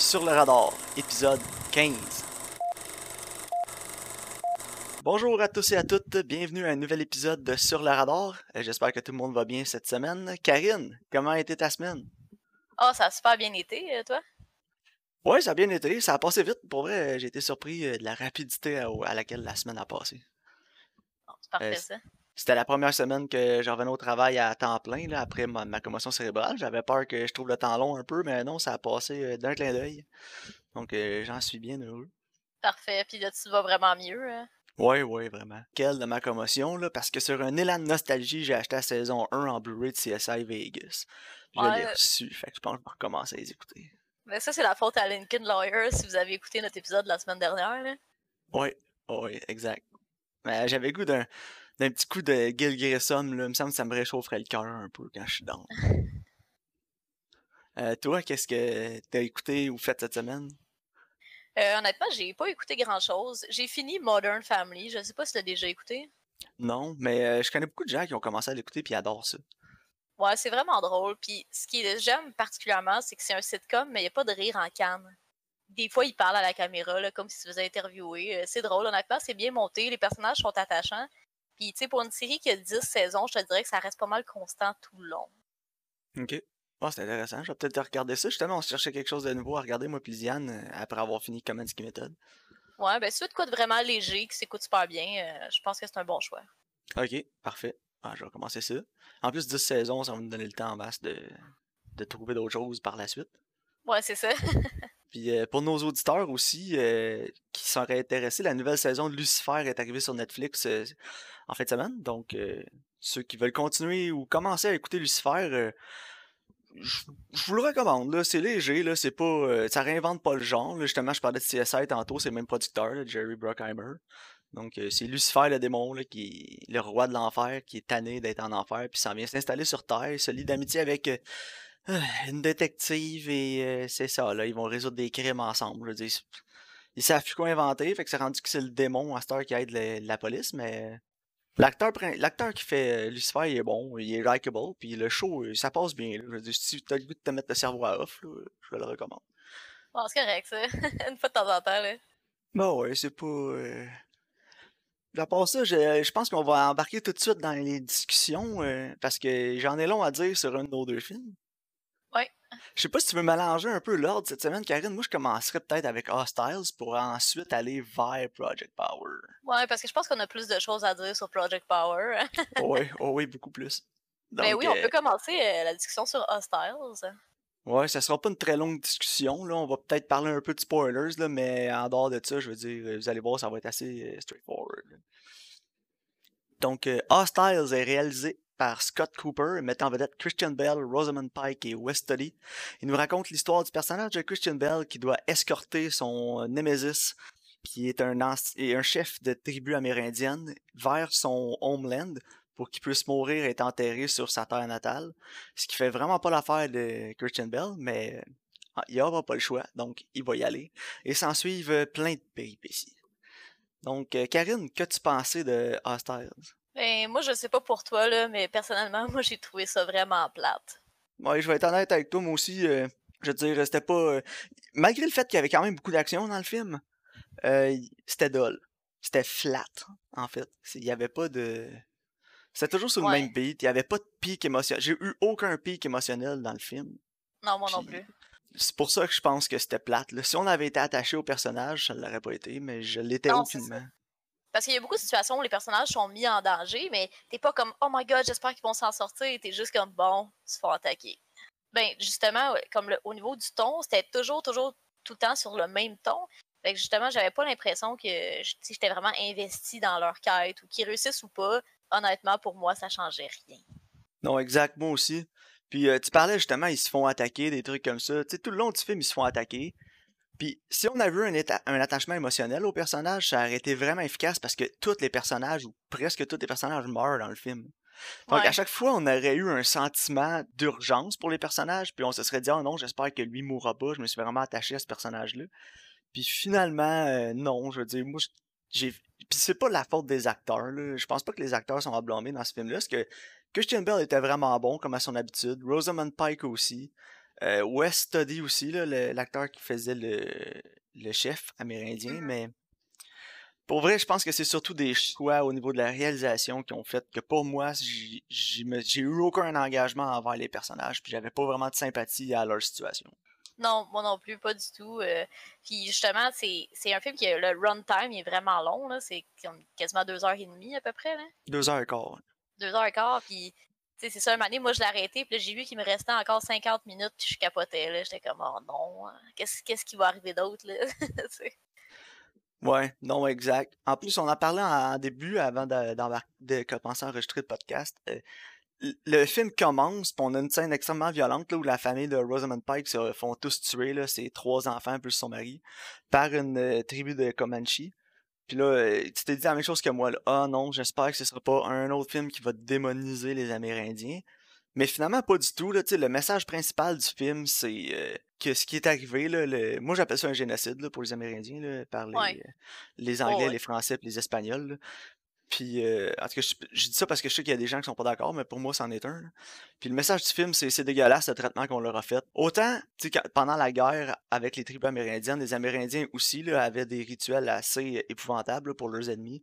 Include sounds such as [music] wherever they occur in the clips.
Sur le radar, épisode 15. Bonjour à tous et à toutes, bienvenue à un nouvel épisode de Sur le radar. Euh, J'espère que tout le monde va bien cette semaine. Karine, comment a été ta semaine? Oh, ça a super bien été, euh, toi? Ouais, ça a bien été, ça a passé vite. Pour vrai, j'ai été surpris euh, de la rapidité à, laquelle la semaine a passé. C'est parfait, Euh, ça. C'était la première semaine que je revenais au travail à temps plein, là, après ma, ma commotion cérébrale. J'avais peur que je trouve le temps long un peu, mais non, ça a passé euh, d'un clin d'œil. Donc, euh, j'en suis bien heureux. Parfait. Puis là, tu vas vraiment mieux. hein? Ouais, ouais, vraiment. Quelle de ma commotion, là, parce que sur un élan de nostalgie, j'ai acheté la saison 1 en Blu-ray de CSI Vegas. Je l'ai reçu, fait que je pense que je vais recommencer à les écouter. Mais ça, c'est la faute à Lincoln Lawyer, si vous avez écouté notre épisode la semaine dernière. Là. Ouais, ouais, exact. Mais j'avais goût d'un d'un petit coup de Gil Grissom, là. Il me semble que ça me réchaufferait le cœur un peu quand je suis dans. Euh, toi, qu'est-ce que t'as écouté ou fait cette semaine? Euh, honnêtement, j'ai pas écouté grand-chose. J'ai fini Modern Family. Je sais pas si t'as déjà écouté. Non, mais euh, je connais beaucoup de gens qui ont commencé à l'écouter puis adorent ça. Ouais, c'est vraiment drôle. Puis ce qui j'aime particulièrement, c'est que c'est un sitcom, mais il n'y a pas de rire en canne. Des fois, il parle à la caméra, là, comme s'il se faisait interviewer. C'est drôle, honnêtement, c'est bien monté. Les personnages sont attachants. Puis, tu sais, pour une série qui a 10 saisons, je te dirais que ça reste pas mal constant tout le long. Ok. Oh, c'est intéressant. Je vais peut-être regarder ça. Justement, on se cherchait quelque chose de nouveau à regarder, moi puis Lisiane, euh, après avoir fini Command Method. Ouais, ben, si tu veux de quoi de vraiment léger, qui s'écoute super bien, euh, je pense que c'est un bon choix. Ok, parfait. Ah, je vais commencer ça. En plus, 10 saisons, ça va me donner le temps en masse de, de trouver d'autres choses par la suite. Ouais, c'est ça. [laughs] Puis euh, pour nos auditeurs aussi euh, qui seraient intéressés, la nouvelle saison de Lucifer est arrivée sur Netflix euh, en fin de semaine. Donc, ceux qui veulent continuer ou commencer à écouter Lucifer, je vous le recommande. là, C'est léger, là, c'est pas, ça réinvente pas le genre. Justement, je parlais de CSI tantôt, c'est le même producteur, Jerry Bruckheimer. Donc, c'est Lucifer le démon, qui le roi de l'enfer, qui est tanné d'être en enfer, puis s'en vient s'installer sur Terre, se lie d'amitié avec [sighs] une détective et euh, c'est ça, là, ils vont résoudre des crimes ensemble. Je c'est- ils savent plus quoi inventer, fait que c'est rendu que c'est le démon à cette heure qui aide le- la police, mais l'acteur qui fait euh, Lucifer, il est bon, il est likable, puis le show, euh, ça passe bien. là. Je veux dire, si t'as le goût de te mettre le cerveau à off, là, je le recommande. Bon, c'est correct, ça. [laughs] Une fois de temps en temps, là. Bah ouais, c'est pas. Euh... À part ça, je, je pense qu'on va embarquer tout de suite dans les discussions euh, parce que j'en ai long à dire sur un de nos deux films. Ouais. Je sais pas si tu veux mélanger un peu l'ordre cette semaine, Karine. Moi, je commencerais peut-être avec Hostiles pour ensuite aller vers Project Power. Ouais, parce que je pense qu'on a plus de choses à dire sur Project Power. Oh oui, [laughs] oh oui, beaucoup plus. Mais Donc, oui, on euh, peut commencer euh, la discussion sur Hostiles. Ouais, ça sera pas une très longue discussion. Là. On va peut-être parler un peu de spoilers, là, mais en dehors de ça, je veux dire, vous allez voir, ça va être assez euh, straightforward. Donc, Hostiles est réalisé par Scott Cooper, mettant en vedette Christian Bell, Rosamund Pike et Wes Studi. Il nous raconte l'histoire du personnage de Christian Bell qui doit escorter son euh, Nemesis, qui est un, chef de tribu amérindienne, vers son homeland pour qu'il puisse mourir et être enterré sur sa terre natale. Ce qui fait vraiment pas l'affaire de Christian Bell, mais ah, il aura pas le choix, donc il va y aller. Et s'en suivent euh, plein de péripéties. Donc, euh, Karine, qu'as-tu pensé de Hostiles? Ben, moi, je sais pas pour toi, là, mais personnellement, [laughs] moi, j'ai trouvé ça vraiment plate. Ouais, je vais être honnête avec toi, moi aussi. euh, je veux dire, c'était pas. euh, malgré le fait qu'il y avait quand même beaucoup d'action dans le film, euh, c'était dull. C'était flat, en fait. Il y avait pas de. C'était toujours sur le Ouais. même beat. Il y avait pas de pic émotionnel. J'ai eu aucun pic émotionnel dans le film. Non, moi non plus. C'est pour ça que je pense que c'était plate. là. Si on avait été attaché au personnage, ça l'aurait pas été, mais je l'étais aucunement. Parce qu'il y a beaucoup de situations où les personnages sont mis en danger, mais t'es pas comme Oh my god, j'espère qu'ils vont s'en sortir. T'es juste comme bon, ils se font attaquer. Ben, justement, comme le- au niveau du ton, c'était toujours, toujours tout le temps sur le même ton. Fait que justement, j'avais pas l'impression que j'étais vraiment investi dans leur quête ou qu'ils réussissent ou pas. Honnêtement, pour moi, ça changeait rien. Non, exact, moi aussi. Puis euh, tu parlais justement, ils se font attaquer, des trucs comme ça. Tu sais, tout le long du film, ils se font attaquer. Puis si on avait eu un, éta- un attachement émotionnel au personnage, ça aurait été vraiment efficace parce que tous les personnages, ou presque tous les personnages, meurent dans le film. Donc Ouais. à chaque fois, on aurait eu un sentiment d'urgence pour les personnages, puis on se serait dit, oh non, j'espère que lui mourra pas, je me suis vraiment attaché à ce personnage-là. Puis finalement, euh, non, je veux dire, moi, j'ai. Puis c'est pas la faute des acteurs, là. Je pense pas que les acteurs sont à blâmer dans ce film-là, parce que Christian Bell était vraiment bon, comme à son habitude? Rosamund Pike aussi. Euh, Wes Study aussi, l'acteur qui faisait le, le chef amérindien, mm-hmm. mais pour vrai, je pense que c'est surtout des choix au niveau de la réalisation qui ont fait que pour moi, j'ai eu aucun engagement envers les personnages, puis j'avais pas vraiment de sympathie à leur situation. Non, moi non plus, pas du tout. Euh, puis justement, c'est un film qui le runtime est vraiment long, c'est quasiment deux heures et demie à peu près. Là. Deux heures et quart. Deux heures et quart, puis c'est ça, une année, moi je l'ai arrêté, puis j'ai vu qu'il me restait encore 50 minutes, puis je capotais, J'étais comme, oh non, hein, qu'est-ce qui va arriver d'autre, là? [laughs] Ouais, non, exact. En plus, on en parlait en début, avant de, de, commencer à enregistrer le podcast. Euh, le film commence, puis on a une scène extrêmement violente là, où la famille de Rosamund Pike se font tous tuer, là, ses trois enfants plus son mari, par une euh, tribu de Comanche. Puis là, euh, tu t'es dit la même chose que moi. Là. Ah non, j'espère que ce sera pas un autre film qui va démoniser les Amérindiens. Mais finalement, pas du tout. Là, le message principal du film, c'est euh, que ce qui est arrivé, là, le... moi j'appelle ça un génocide là, pour les Amérindiens, là, par les, euh, les Anglais, les Français et les Espagnols. Puis, euh, en tout cas, je, dis ça parce que je sais qu'il y a des gens qui sont pas d'accord, mais pour moi, c'en est un. Puis le message du film, c'est dégueulasse le traitement qu'on leur a fait. Autant, tu sais, pendant la guerre avec les tribus amérindiennes, les Amérindiens aussi là, avaient des rituels assez épouvantables pour leurs ennemis.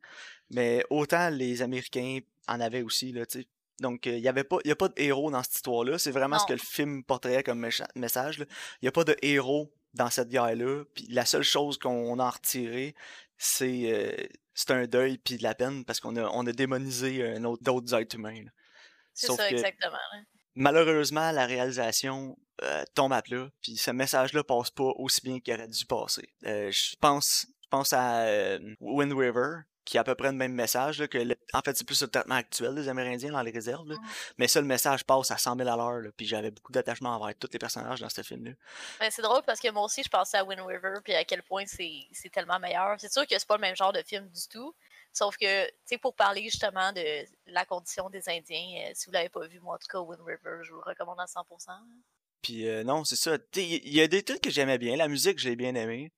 Mais autant les Américains en avaient aussi, là, tu sais. Donc, il n'y avait pas, y a pas de héros dans cette histoire-là. C'est vraiment ce que le film porterait comme message. Il n'y a pas de héros dans cette guerre-là. Puis la seule chose qu'on a retiré, c'est euh, c'est un deuil puis de la peine parce qu'on a, on a démonisé autre, d'autres êtres humains. C'est ça, exactement. Malheureusement, la réalisation euh, tombe à plat, puis ce message-là passe pas aussi bien qu'il aurait dû passer. Euh, je pense, je pense à Wind River, qui a à peu près le même message, que en fait, c'est plus le traitement actuel des Amérindiens dans les réserves. Mmh. Mais ça, le message passe à 100 000 à l'heure. Puis j'avais beaucoup d'attachement envers tous les personnages dans ce film-là. Ben, c'est drôle parce que moi aussi, je pensais à Wind River, puis à quel point c'est tellement meilleur. C'est sûr que c'est pas le même genre de film du tout. Sauf que, tu sais, pour parler justement de la condition des Indiens, euh, si vous l'avez pas vu, moi, en tout cas, Wind River, je vous le recommande à 100%. Puis euh, non, c'est ça. Il y a des trucs que j'aimais bien. La musique, j'ai bien aimé.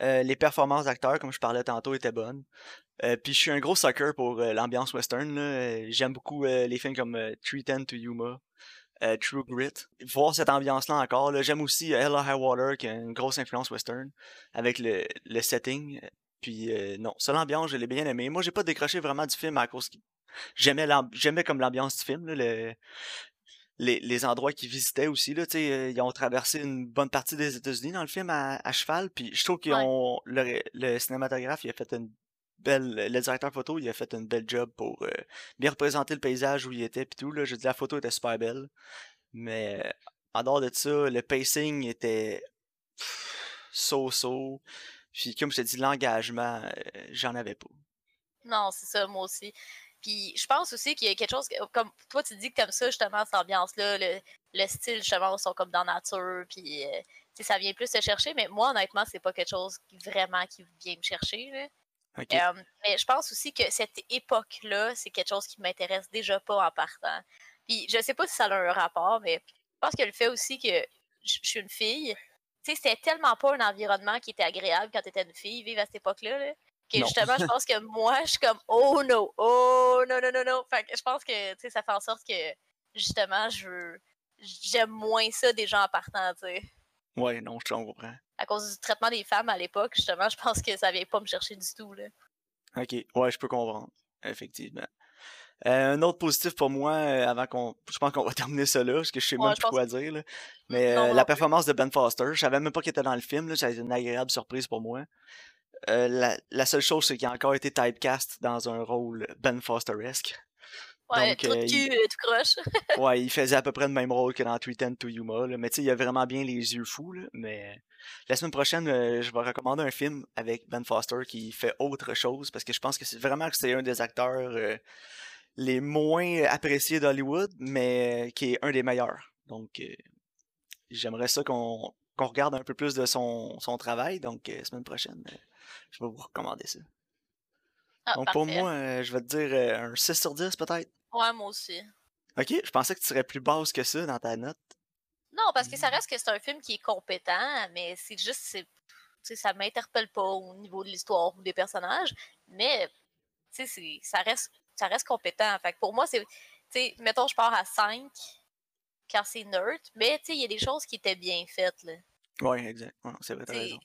Euh, les performances d'acteurs, comme je parlais tantôt, étaient bonnes. Euh, puis je suis un gros sucker pour euh, l'ambiance western. J'aime beaucoup les films comme 310 to Yuma, True Grit. Voir cette ambiance-là encore. J'aime aussi Ella High Water, qui a une grosse influence western, avec le, le setting. Puis non, ça l'ambiance, je l'ai bien aimé. Moi, j'ai pas décroché vraiment du film à cause j'aimais j'aimais comme l'ambiance du film. Les, les endroits qu'ils visitaient aussi. Là, euh, ils ont traversé une bonne partie des États-Unis dans le film à, cheval. Puis je trouve qu'ils ont. Le, le, cinématographe, il a fait une belle. Le directeur photo, il a fait une belle job pour euh, bien représenter le paysage où il était. Puis tout. Là, je dis la photo était super belle. Mais en dehors de ça, le pacing était so-so. Puis comme je te dis, l'engagement, euh, j'en avais pas. Non, c'est ça, moi aussi. Puis je pense aussi qu'il y a quelque chose, comme toi tu dis que comme ça, justement, cette ambiance-là, le, le, style, justement, sont comme dans la nature, puis euh, ça vient plus se chercher, mais moi, honnêtement, c'est pas quelque chose qui vraiment qui vient me chercher. Là. Euh, mais je pense aussi que cette époque-là, c'est quelque chose qui m'intéresse déjà pas en partant. Puis je sais pas si ça a un rapport, mais je pense que le fait aussi que je suis une fille, tu sais, c'était tellement pas un environnement qui était agréable quand tu étais une fille, vivre à cette époque-là. là justement, je [laughs] pense que moi, je suis comme oh no, oh non, non, non, non. Fait que je pense que ça fait en sorte que justement, je j'aime moins ça des gens en partant, tu sais. Ouais, non, je comprends. À cause du traitement des femmes à l'époque, justement, je pense que ça vient pas me chercher du tout, là. Ok, ouais, je peux comprendre, effectivement. Euh, un autre positif pour moi, euh, avant qu'on. Je pense qu'on va [laughs] terminer ça là, parce que je sais même plus quoi dire. Là. Mais euh, la performance de Ben Foster, je savais même pas qu'il était dans le film, là, ça a été une agréable surprise pour moi. Euh, la, seule chose, c'est qu'il a encore été typecast dans un rôle Ben Foster-esque. Ouais, tout euh, cul, tout croche. [laughs] ouais, il faisait à peu près le même rôle que dans Tweet to Yuma. Mais tu sais, il a vraiment bien les yeux fous. mais la semaine prochaine, euh, je vais recommander un film avec Ben Foster qui fait autre chose parce que je pense que c'est vraiment que c'est un des acteurs les moins appréciés d'Hollywood, mais qui est un des meilleurs. Donc, j'aimerais ça qu'on regarde un peu plus de son, son travail. Donc, semaine prochaine, je vais vous recommander ça. Ah, Donc pour moi, euh, je vais te dire euh, un 6 sur 10 peut-être. Ouais, moi aussi. Ok, je pensais que tu serais plus basse que ça dans ta note. Non, parce que ça hmm. reste que c'est un film qui est compétent, mais c'est juste, c'est, ça m'interpelle pas au niveau de l'histoire ou des personnages, mais ça reste, ça reste compétent. Fait pour moi, c'est, mettons, je pars à 5, quand c'est nerd, mais il y a des choses qui étaient bien faites. Là. Ouais, exact. c'est vrai, t'as raison.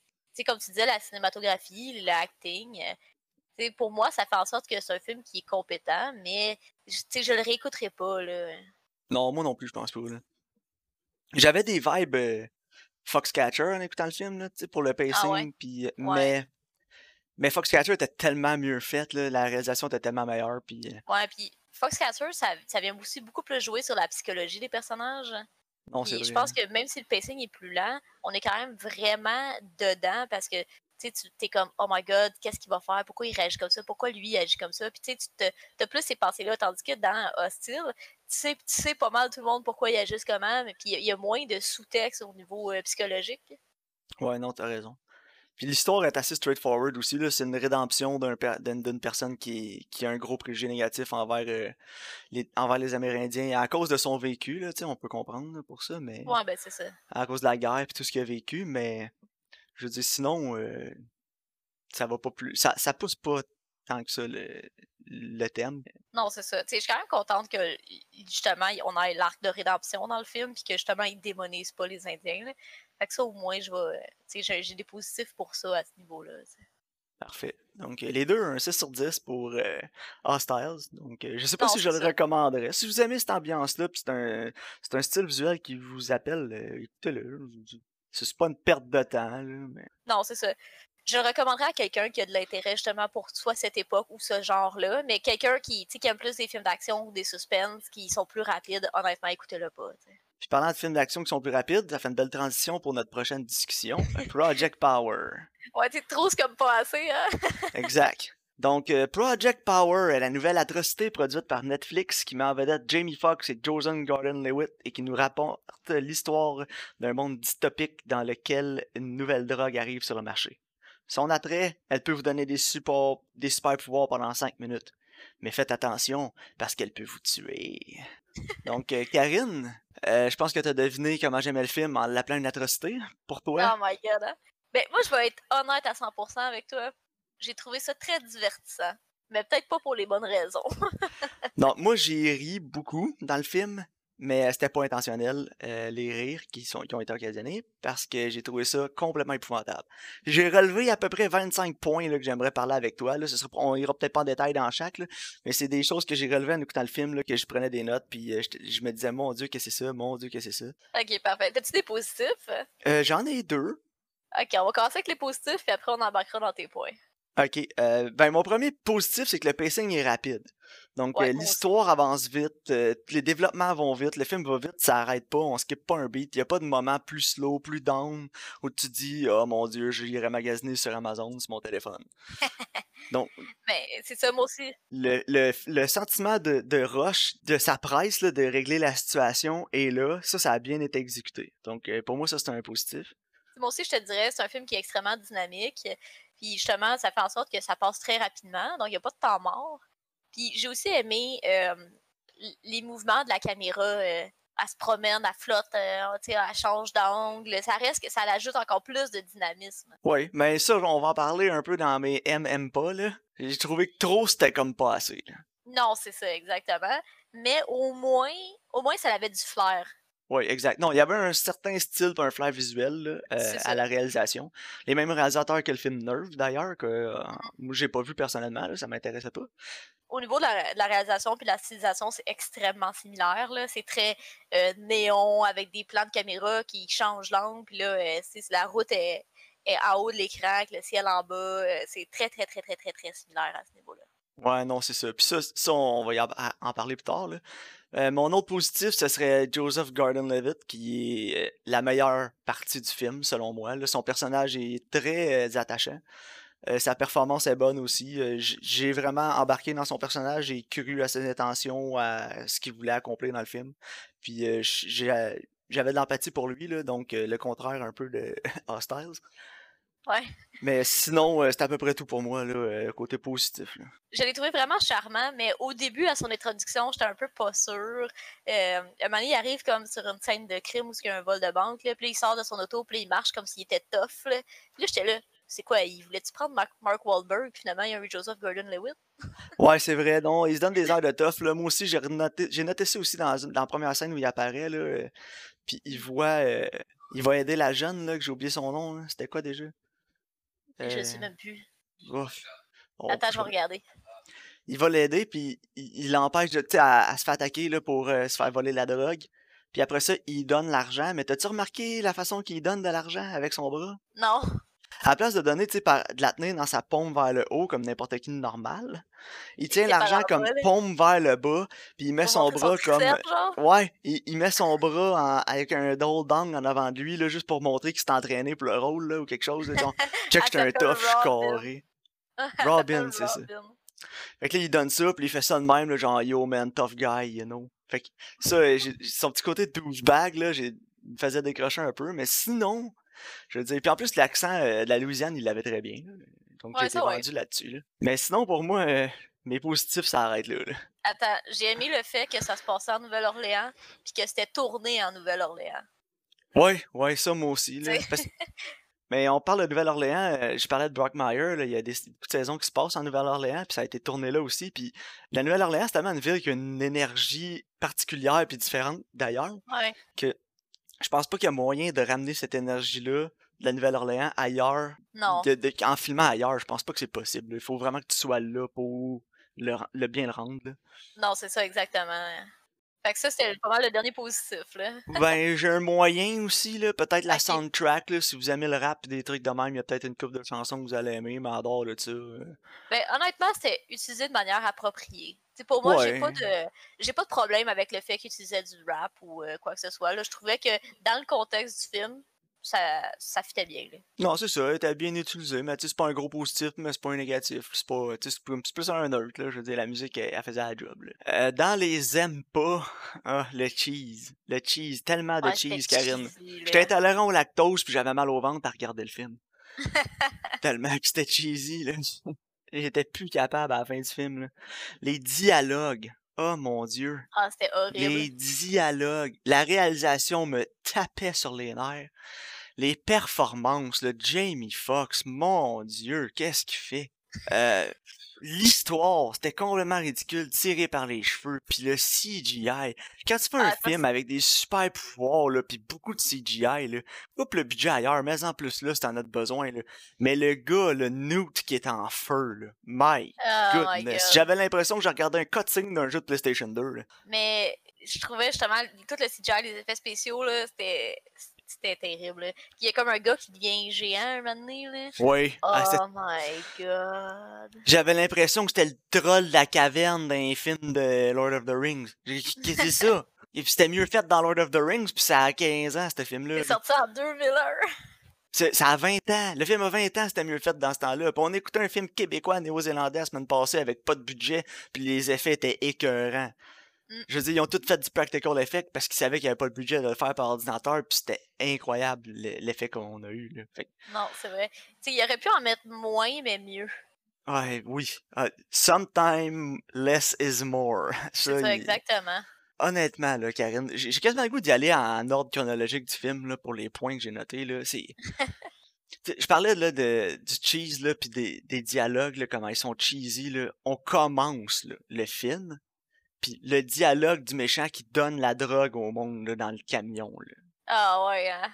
Comme tu disais, la cinématographie, l'acting, euh, pour moi, ça fait en sorte que c'est un film qui est compétent, mais je le réécouterai pas. Là. Non, moi non plus, je pense pas. J'avais des vibes euh, Foxcatcher en écoutant le film, là, pour le ah pacing, puis, euh, mais mais Foxcatcher était tellement mieux faite, la réalisation était tellement meilleure. Puis... Euh ouais, puis Foxcatcher, ça, ça vient aussi beaucoup plus jouer sur la psychologie des personnages. Non, Je pense que même si le pacing est plus lent, on est quand même vraiment dedans parce que tu es comme Oh my god, qu'est-ce qu'il va faire? Pourquoi il réagit comme ça? Pourquoi lui il agit comme ça? Puis tu as plus ces pensées-là, tandis que dans Hostile, tu sais, tu sais pas mal tout le monde pourquoi il agit comment, mais puis il y, a moins de sous-texte au niveau euh, psychologique. Ouais, non, t'as raison. Puis l'histoire est assez straightforward aussi. C'est une rédemption d'une personne qui, qui, a un gros préjugé négatif envers, euh, les, envers les Amérindiens à cause de son vécu. Là, on peut comprendre pour ça. mais Ouais, ben c'est ça. À cause de la guerre et tout ce qu'il a vécu. Mais je veux dire, sinon, euh, ça va pas plus. Ça, ça pousse pas tant que ça le, le thème. Non, c'est ça. je suis quand même contente que justement on ait l'arc de rédemption dans le film puis que justement ils démonisent pas les Indiens. Fait que ça, au moins, je vais. J'ai des positifs pour ça à ce niveau-là. Parfait. Donc, les deux, un 6 sur 10 pour euh, Hostiles. Donc, euh, je sais pas si je le recommanderais. Si vous aimez cette ambiance-là, puis c'est un, un style visuel qui vous appelle, euh, écoutez-le. C'est pas une perte de temps. mais... Non, c'est ça. Je le recommanderais à quelqu'un qui a de l'intérêt justement pour soit cette époque ou ce genre-là, mais quelqu'un qui, qui aime plus des films d'action ou des suspens qui sont plus rapides, honnêtement, écoutez-le pas. Puis parlant de films d'action qui sont plus rapides, ça fait une belle transition pour notre prochaine discussion. [laughs] Project Power. Ouais, tu trop comme pas assez, hein? [laughs] exact. Donc, euh, Project Power est la nouvelle atrocité produite par Netflix qui met en vedette Jamie Foxx et Joseph Gordon-Lewitt et qui nous rapporte l'histoire d'un monde dystopique dans lequel une nouvelle drogue arrive sur le marché. Son attrait, elle peut vous donner des supports, des super pouvoirs pendant 5 minutes. Mais faites attention, parce qu'elle peut vous tuer. Donc, euh, Karine, euh, je pense que tu as deviné comment j'aimais le film en l'appelant une atrocité pour toi. Oh my god. Hein. Ben, moi, je vais être honnête à 100% avec toi. J'ai trouvé ça très divertissant. Mais peut-être pas pour les bonnes raisons. [laughs] non, moi, j'ai ri beaucoup dans le film mais euh, c'était pas intentionnel, euh, les rires qui, sont, qui ont été occasionnés, parce que j'ai trouvé ça complètement épouvantable. J'ai relevé à peu près 25 points là, que j'aimerais parler avec toi. Là. Ce sera, on ira peut-être pas en détail dans chaque, mais c'est des choses que j'ai relevées en écoutant le film, là, que je prenais des notes, puis euh, je, me disais, mon Dieu, que c'est ça, mon Dieu, que c'est ça? Ok, parfait. T'as-tu des positifs? J'en ai deux. Ok, on va commencer avec les positifs, puis après on embarquera dans tes points. Ok, ben mon premier positif, c'est que le pacing est rapide. Donc, euh, l'histoire avance vite, euh, les développements vont vite, le film va vite, ça arrête pas, on skip pas un beat. Il n'y a pas de moment plus slow, plus down, où tu dis Oh mon dieu, j'irai magasiner sur Amazon sur mon téléphone. [laughs] Donc. Mais c'est ça, moi aussi. Le, le, le sentiment de, de rush, de sa presse, là, de régler la situation est là. Ça, ça a bien été exécuté. Donc, euh, pour moi, ça, c'est un positif. Moi aussi, je te dirais, c'est un film qui est extrêmement dynamique. Puis justement, ça fait en sorte que ça passe très rapidement. Donc, il n'y a pas de temps mort. Puis j'ai aussi aimé euh, les mouvements de la caméra. Euh, elle se promène, elle flotte, euh, elle change d'angle. Ça reste que ça l'ajoute encore plus de dynamisme. Oui, mais ça, on va en parler un peu dans mes MM pas. J'ai trouvé que trop, c'était comme pas assez. Non, c'est ça, exactement. Mais au moins, au moins, ça avait du flair. Oui, exact. Non, il y avait un certain style un flair visuel à la réalisation. Les mêmes réalisateurs que le film Nerve, d'ailleurs, que mm-hmm. moi, j'ai pas vu personnellement, là, ça m'intéressait pas au niveau de la, réalisation puis de la stylisation, c'est extrêmement similaire. C'est très euh, néon avec des plans de caméra qui changent l'angle. Puis là, euh, la route est, en haut de l'écran, le ciel en bas. Euh, c'est très, très, très, très, très, très similaire à ce niveau-là. Ouais, non, c'est ça. Puis ça, ça, on va y en parler plus tard. Mon autre positif, ce serait Joseph Gordon-Levitt, qui est la meilleure partie du film, selon moi. Son personnage est très attachant. Euh, sa performance est bonne aussi. Euh, j'ai vraiment embarqué dans son personnage et cru à ses intentions, à ce qu'il voulait accomplir dans le film. Puis euh, j'avais de l'empathie pour lui, donc le contraire un peu de [laughs] Hostiles. Ouais. Mais sinon, c'est à peu près tout pour moi, là, côté positif. Je l'ai trouvé vraiment charmant, mais au début, à son introduction, j'étais un peu pas sûre. Euh, un moment il arrive comme sur une scène de crime où il y a un vol de banque, là, puis il sort de son auto, puis il marche comme s'il était tough. Là. Puis là, j'étais là, c'est quoi, il voulait-tu prendre Mark, Mark Wahlberg, finalement, il y a eu Joseph Gordon-Lewitt? [laughs] Ouais, c'est vrai, non, il se donne des airs de tough, là. Moi aussi, j'ai noté, j'ai noté ça aussi dans, dans la première scène où il apparaît, là. euh, Puis il voit, euh, il va aider la jeune, là, que j'ai oublié son nom, là. C'était quoi déjà? Je Euh, sais même plus. ouf. Attends, je je vais regarder. il va l'aider, puis il l'empêche de, tu à, à se faire attaquer là, pour euh, se faire voler la drogue. Puis après ça, il donne l'argent. Mais t'as-tu remarqué la façon qu'il donne de l'argent avec son bras? Non. À la place de donner, tu sais, de la tenir dans sa paume vers le haut, comme n'importe qui de normal, il tient l'argent en comme là. paume vers le bas, puis il met son bras comme... Ouais, il, il met son bras en- avec un doll dong en avant de lui, là, juste pour montrer qu'il s'est entraîné pour le rôle, là, ou quelque chose. Là, genre, [laughs] check, j'étais un tough, je suis Robin. carré. [laughs] Robin, c'est ça. Fait que là, il donne ça, puis il fait ça de même, là, genre, yo man, tough guy, you know. Fait que ça, son petit côté douchebag, là, j'ai, il me faisait décrocher un peu, mais sinon, je veux dire, puis en plus, l'accent euh, de la Louisiane, il l'avait très bien, là. Donc, Ouais, j'ai été ça, ouais. vendu là-dessus, là. Mais sinon, pour moi, euh, mes positifs, ça arrête là, là. Attends, j'ai aimé le fait que ça se passait en Nouvelle-Orléans, puis que c'était tourné en Nouvelle-Orléans. Ouais, ouais, ça, moi aussi, là. T'sais. Parce- [laughs] Mais on parle de Nouvelle-Orléans, euh, je parlais de Brockmire, là, il y a des beaucoup de saisons qui se passent en Nouvelle-Orléans, puis ça a été tourné là aussi, puis la Nouvelle-Orléans, c'est tellement une ville qui a une énergie particulière puis différente d'ailleurs, Ouais. Je pense pas qu'il y a moyen de ramener cette énergie-là de la Nouvelle-Orléans ailleurs, Non. de, de- en filmant ailleurs, je pense pas que c'est possible. Il faut vraiment que tu sois là pour le, le bien le rendre. là. Non, c'est ça, exactement. Fait que ça, c'était pas mal le dernier positif, là. [laughs] Ben, j'ai un moyen aussi, là, peut-être la soundtrack, là, si vous aimez le rap et des trucs de même, il y a peut-être une couple de chansons que vous allez aimer, mais en dehors de ça. euh, Ben, honnêtement, c'était utilisé de manière appropriée. T'sais, pour moi, j'ai pas de j'ai pas de problème avec le fait qu'il utilisait du rap ou euh, quoi que ce soit. Là. Je trouvais que dans le contexte du film, ça, ça fitait bien. Là. Non, c'est ça, t'as bien utilisé, mais c'est pas un gros positif, mais c'est pas un négatif. C'est pas, c'est plus- un neutre, là. Je veux dire, la musique, elle, elle faisait la job, là. Euh, dans les aime pas, [laughs] ah, le cheese. Le cheese, tellement de Ouais, cheese, Karine. J'étais intolérant au lactose, puis j'avais mal au ventre à regarder le film. [laughs] tellement que c'était cheesy, là. J'étais plus capable à la fin du film, là. Les dialogues. Oh mon dieu. Ah, c'était horrible. Les dialogues. La réalisation me tapait sur les nerfs. Les performances, le Jamie Foxx, mon Dieu, qu'est-ce qu'il fait? Euh, L'histoire, c'était complètement ridicule, tiré par les cheveux, puis le CGI. Quand tu fais un Ah, film avec des super pouvoirs, là, puis beaucoup de CGI, là, coupe le budget ailleurs, mais en plus là, si t'en as besoin, là. Mais le gars, le Newt qui est en feu, là, my Oh goodness. J'avais l'impression que je regardais un cutscene d'un jeu de PlayStation 2, là. Mais je trouvais justement tout le CGI, les effets spéciaux, là, c'était c'était terrible. là. Il y a comme un gars qui devient géant un moment donné. Là. Oui. Ah, Oh my god. J'avais l'impression que c'était le troll de la caverne d'un film de Lord of the Rings. J'ai dit, Qu'est-ce que c'est ça? [laughs] Et puis c'était mieux fait dans Lord of the Rings, puis ça a 15 ans, ce film-là. C'est sorti en 2001. C'est- Ça a 20 ans. Le film a 20 ans, c'était mieux fait dans ce temps-là. Puis on écoutait un film québécois néo-zélandais la semaine passée avec pas de budget, puis les effets étaient écœurants. Mm. Je veux dire, ils ont tous fait du practical effect parce qu'ils savaient qu'il n'y avait pas le budget de le faire par ordinateur, puis c'était incroyable le- l'effet qu'on a eu. Là. Fait Non, c'est vrai. Tu sais, il aurait pu en mettre moins, mais mieux. ouais, oui. Ah, sometime less is more. [laughs] C'est ça, il- exactement. Honnêtement, là, Karine, j'ai quasiment le goût d'y aller en ordre chronologique du film, là, pour les points que j'ai notés, là. C'est... [laughs] T'sais, Je parlais, là, de, du cheese, là, pis des, des dialogues, là, comment ils sont cheesy, là. On commence, là, le film, puis le dialogue du méchant qui donne la drogue au monde, là, dans le camion. Ah ouais, hein.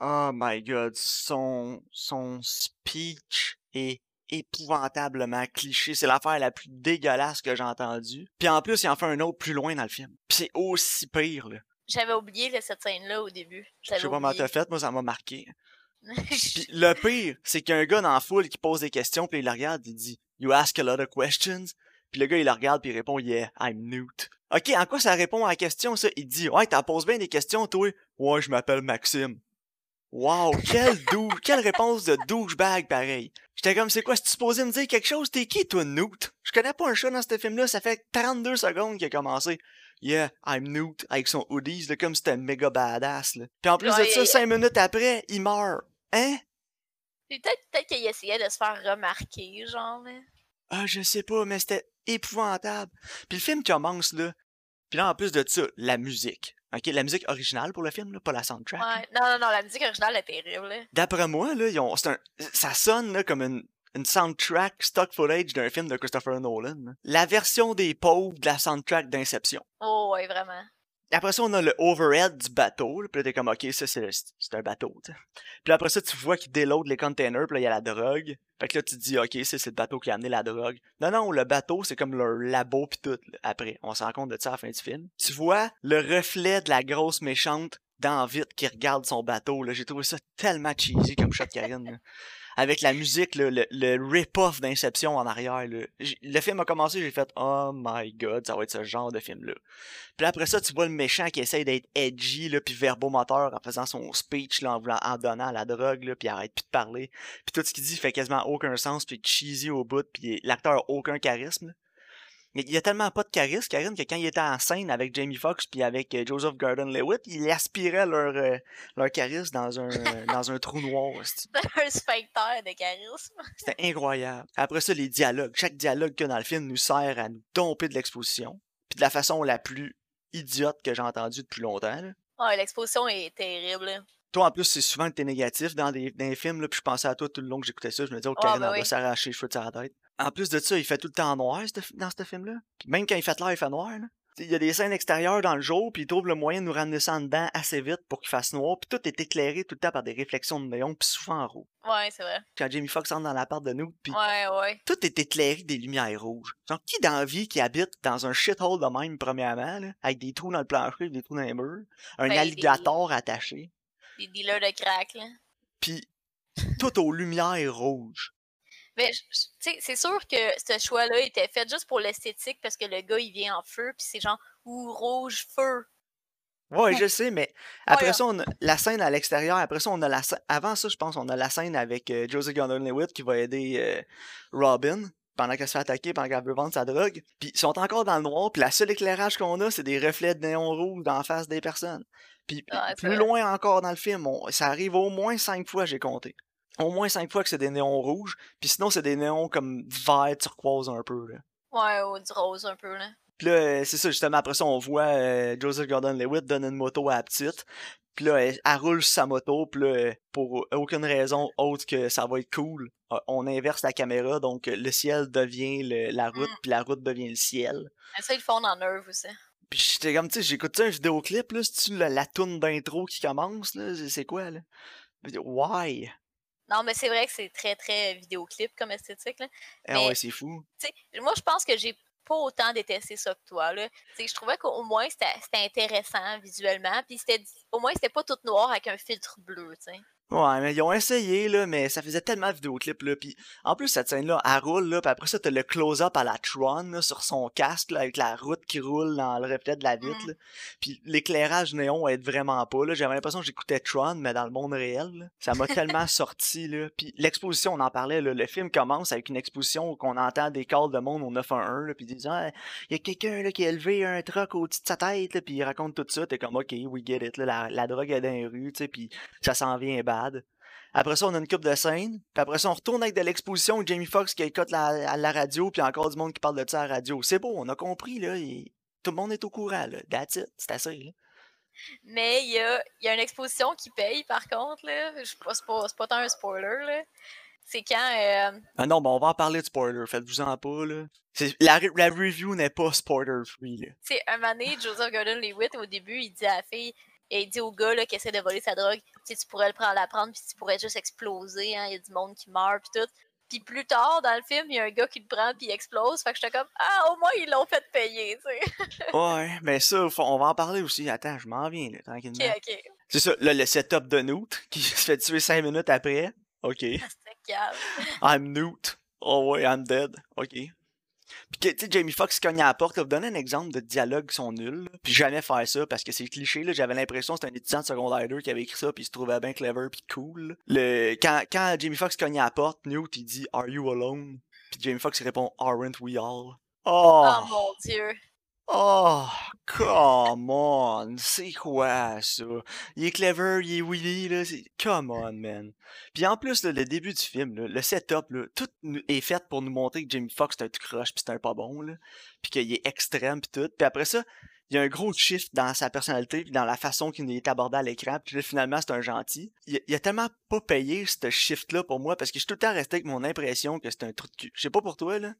Oh my god, son, son speech est épouvantablement cliché. C'est l'affaire la plus dégueulasse que j'ai entendue. Puis en plus, il en fait un autre plus loin dans le film. Puis c'est aussi pire, là. J'avais oublié là, cette scène-là au début. Je sais pas comment t'as fait, moi ça m'a marqué. [laughs] Puis le pire, c'est qu'il y a un gars dans la foule qui pose des questions, puis il le regarde, il dit You ask a lot of questions? Puis le gars il le regarde, puis il répond Yeah, I'm Newt. Ok, en quoi ça répond à la question ça? Il dit Ouais, t'en poses bien des questions, toi. Ouais, je m'appelle Maxime. Wow, quelle [laughs] dou quelle réponse de douchebag pareil. J'étais comme c'est quoi, si tu supposé me dire quelque chose, t'es qui toi Newt? Je connais pas un chat dans ce film là, ça fait 32 secondes qu'il a commencé. Yeah, I'm Newt avec son hoodies là, comme c'était méga badass là. Puis en plus de ça, et- 5 minutes après, il meurt. Hein? Peut-être peut qu'il essayait de se faire remarquer, genre. Là. Ah, je sais pas, mais c'était épouvantable. Puis le film commence, là. Puis là, en plus de ça, la musique. OK, la musique originale pour le film, là, pas la soundtrack. Ouais. Non, non, non, la musique originale est terrible. là. D'après moi, là, ils ont, c'est un, ça sonne là, comme une, une soundtrack stock footage d'un film de Christopher Nolan. là. La version des pauvres de la soundtrack d'Inception. Oh, ouais, vraiment. Après ça, on a le overhead du bateau. Puis là, t'es comme, OK, ça, c'est c'est un bateau. Puis après ça, tu vois qu'il déload les containers. Puis là, il y a la drogue. Fait que là, tu te dis, OK, ça, c'est le bateau qui a amené la drogue. Non, non, le bateau, c'est comme leur labo puis tout. après, on se rend compte de ça à la fin du film. Tu vois le reflet de la grosse méchante dans Vite qui regarde son bateau. là. J'ai trouvé ça tellement cheesy comme shot Karine. Avec la musique, là, le, le rip-off d'Inception en arrière. là. Le film a commencé, j'ai fait Oh my god, ça va être ce genre de film-là. Puis après ça, tu vois le méchant qui essaye d'être edgy, là, puis verbomoteur en faisant son speech, là, en, voulant- en donnant la drogue, là, puis arrête plus de parler. Puis tout ce qu'il dit fait quasiment aucun sens, puis cheesy au bout, puis l'acteur a aucun charisme. Là. Il y a tellement pas de charisme, Karine, que quand il était en scène avec Jamie Foxx puis avec euh, Joseph Gordon-Levitt, il aspirait leur, euh, leur charisme dans un, [laughs] euh, dans un trou noir. esti. un spectre de charisme. [laughs] C'était incroyable. Après ça, les dialogues. Chaque dialogue qu'il y a dans le film nous sert à nous domper de l'exposition. Puis de la façon la plus idiote que j'ai entendue depuis longtemps. là. Ouais, l'exposition est terrible. Toi, en plus, c'est souvent que t'es négatif dans des, dans des films, là, puis je pensais à toi tout le long que j'écoutais ça. Je me disais, oh, Ah, ben elle va s'arracher les cheveux de sa tête. En plus de ça, il fait tout le temps en noir dans ce film-là. Même quand il fait l'air, il fait noir. là. Il y a des scènes extérieures dans le jour, puis il trouve le moyen de nous ramener ça en dedans assez vite pour qu'il fasse noir. Puis tout est éclairé tout le temps par des réflexions de néon, puis souvent en rouge. Ouais, c'est vrai. Quand Jamie Foxx entre dans l'appart de nous, puis Ouais, ouais. tout est éclairé des lumières rouges. Genre, qui dans la vie qui habite dans un shithole de même, premièrement, là, avec des trous dans le plancher, des trous dans les murs, un Ben, des- alligator attaché, Des dealers de crack, là. puis tout aux lumières rouges. Mais, c'est sûr que ce choix-là était fait juste pour l'esthétique parce que le gars, il vient en feu, puis c'est genre, ou rouge feu. Ouais, je sais, mais [laughs] après Ouais, ça, on a la scène à l'extérieur. Après ça, on a la scè- Avant ça, je pense, on a la scène avec euh, Joseph Gordon-Levitt qui va aider euh, Robin pendant qu'elle se fait attaquer, pendant qu'elle veut vendre sa drogue. Puis ils sont encore dans le noir, puis la seule éclairage qu'on a, c'est des reflets de néon rouge dans la face des personnes. Puis Ouais, c'est plus loin encore dans le film, on- ça arrive au moins cinq fois, j'ai compté. Au moins cinq fois que c'est des néons rouges, puis sinon c'est des néons comme vert turquoise un peu. Là. Ouais, ou du rose un peu, là. Puis là, euh, c'est ça, justement, après ça, on voit euh, Joseph Gordon-Levitt donner une moto à la petite. Puis là, elle, elle roule sa moto, puis là, euh, pour aucune raison autre que ça va être cool, on inverse la caméra, donc euh, le ciel devient le- la route, Mm. puis la route devient le ciel. Ça, ils le font dans Nerve aussi. Puis j'étais comme, tu sais, j'écoute un vidéoclip, là, c'est-tu la, la toune d'intro qui commence, là? C'est- quoi, là? Why? Non, mais c'est vrai que c'est très, très vidéoclip comme esthétique, là. Ah ouais, c'est fou. Moi, je pense que j'ai pas autant détesté ça que toi, là. Tu sais, je trouvais qu'au moins, c'était intéressant visuellement, puis au moins, c'était pas tout noir avec un filtre bleu, tu sais. Ouais, mais ils ont essayé, là, mais ça faisait tellement de vidéoclips, là. Puis en plus, cette scène-là, elle roule, là, puis après ça, t'as le close-up à la Tron, là, sur son casque, là, avec la route qui roule dans le reflet de la vitre, Mhm. là. Puis l'éclairage néon aide vraiment pas, là. J'avais l'impression que j'écoutais Tron, mais dans le monde réel, là. Ça m'a tellement [laughs] sorti, là. Puis l'exposition, on en parlait, là. Le film commence avec une exposition où on entend des calls de monde au 911, là, puis ils disent, ah, il y a quelqu'un, là, qui a élevé un truck au-dessus de sa tête, là, puis il raconte tout ça. T'es comme, OK, we get it, là. La, la drogue est dans les rues, tu sais, puis ça s'en vient Après ça, on a une coupe de scène. Puis après ça, on retourne avec de l'exposition Jamie Foxx qui écoute la, à la radio, puis encore du monde qui parle de ça à la radio. C'est beau, on a compris, là. et tout le monde est au courant, là. That's it. C'est assez, là. Mais il y a, y a une exposition qui paye, par contre, là. Je sais pas, c'est pas, c'est pas tant un spoiler, là. C'est quand. euh, Ah non, ben on va en parler de spoiler. Faites-vous-en pas, là. C'est- La, re- la review n'est pas spoiler-free, là. Tu sais, un moment donné, Joseph Gordon-Levitt, au début, il dit à la fille, et il dit au gars là, qui essaie de voler sa drogue, tu pourrais le prendre, la prendre, puis tu pourrais juste exploser, hein, il y a du monde qui meurt, puis tout. Puis plus tard, dans le film, il y a un gars qui le prend, puis il explose, fait que j'étais comme, ah, au moins, ils l'ont fait payer, tu sais. [laughs] Ouais, mais ça, on va en parler aussi. Attends, je m'en viens, là, tranquillement. Ok, ok. C'est ça, là, le setup de Newt, [laughs] qui se fait tuer cinq minutes après. OK. Calme. I'm Newt. Oh ouais, I'm dead. OK. Puis que, tu sais, Jamie Foxx cogne à la porte, là, vous donner un exemple de dialogue qui sont nuls, puis jamais faire ça parce que c'est cliché, là, j'avais l'impression que c'était un étudiant de secondaire 2 qui avait écrit ça puis il se trouvait bien clever puis cool. Le, quand, quand Jamie Foxx cogne à la porte, Newt il dit Are you alone? Puis Jamie Foxx répond Aren't we all? Oh! Oh mon dieu. Oh, come on, c'est quoi ça? Il est clever, il est Willy, là, c'est... Come on, man. Puis en plus, là, le début du film, là, le setup, là, tout est fait pour nous montrer que Jamie Foxx c'est un tout croche pis c'est un pas bon, là. Puis qu'il est extrême pis tout. Puis après ça, il y a un gros shift dans sa personnalité puis dans la façon qu'il est abordé à l'écran puis là, finalement c'est un gentil il, il a tellement pas payé ce shift là pour moi parce que je suis tout le temps resté avec mon impression que c'est un truc de cul je sais pas pour toi là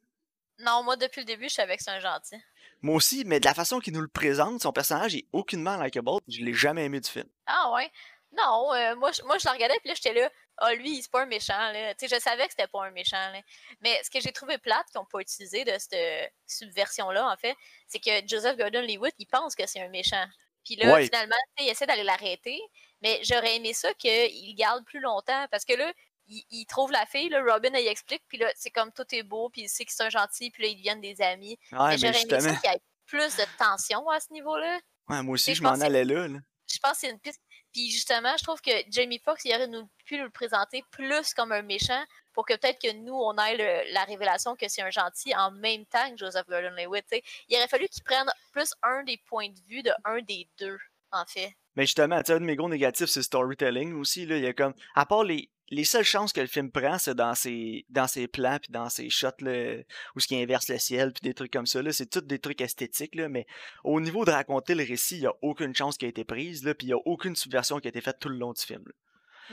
non moi depuis le début je savais que c'est un gentil moi aussi mais de la façon qu'il nous le présente son personnage est aucunement likable je l'ai jamais aimé du film ah ouais non, euh, moi, moi, je la regardais, puis là, j'étais là, ah, lui, c'est pas un méchant, là. Tu sais, je savais que c'était pas un méchant, là. Mais ce que j'ai trouvé plate n'ont pas utilisé de cette subversion-là, en fait, c'est que Joseph Gordon-Lewitt, il pense que c'est un méchant. Puis là, finalement, il essaie d'aller l'arrêter, mais j'aurais aimé ça qu'il garde plus longtemps, parce que là, il, trouve la fille, là, Robin, elle explique, puis là, c'est comme tout est beau, puis il sait que c'est un gentil, puis là, ils deviennent des amis. mais j'aurais aimé ça qu'il y ait plus de tension à ce niveau-là. Ouais, moi aussi, je m'en allais là, là. Je pense que c'est une piste. Puis justement, je trouve que Jamie Foxx, il aurait pu nous le présenter plus comme un méchant pour que peut-être que nous, on ait la révélation que c'est un gentil en même temps que Joseph Gordon-Lewitt. Il aurait fallu qu'il prenne plus un des points de vue de un des deux, en fait. Mais justement, un de mes gros négatifs, c'est storytelling aussi. Là. Il y a comme, à part les, les seules chances que le film prend, c'est dans ses, dans ses plans, puis dans ses shots, là, où ce qui inverse le ciel, puis des trucs comme ça. C'est tout des trucs esthétiques, là, mais au niveau de raconter le récit, il n'y a aucune chance qui a été prise, là, puis il n'y a aucune subversion qui a été faite tout le long du film.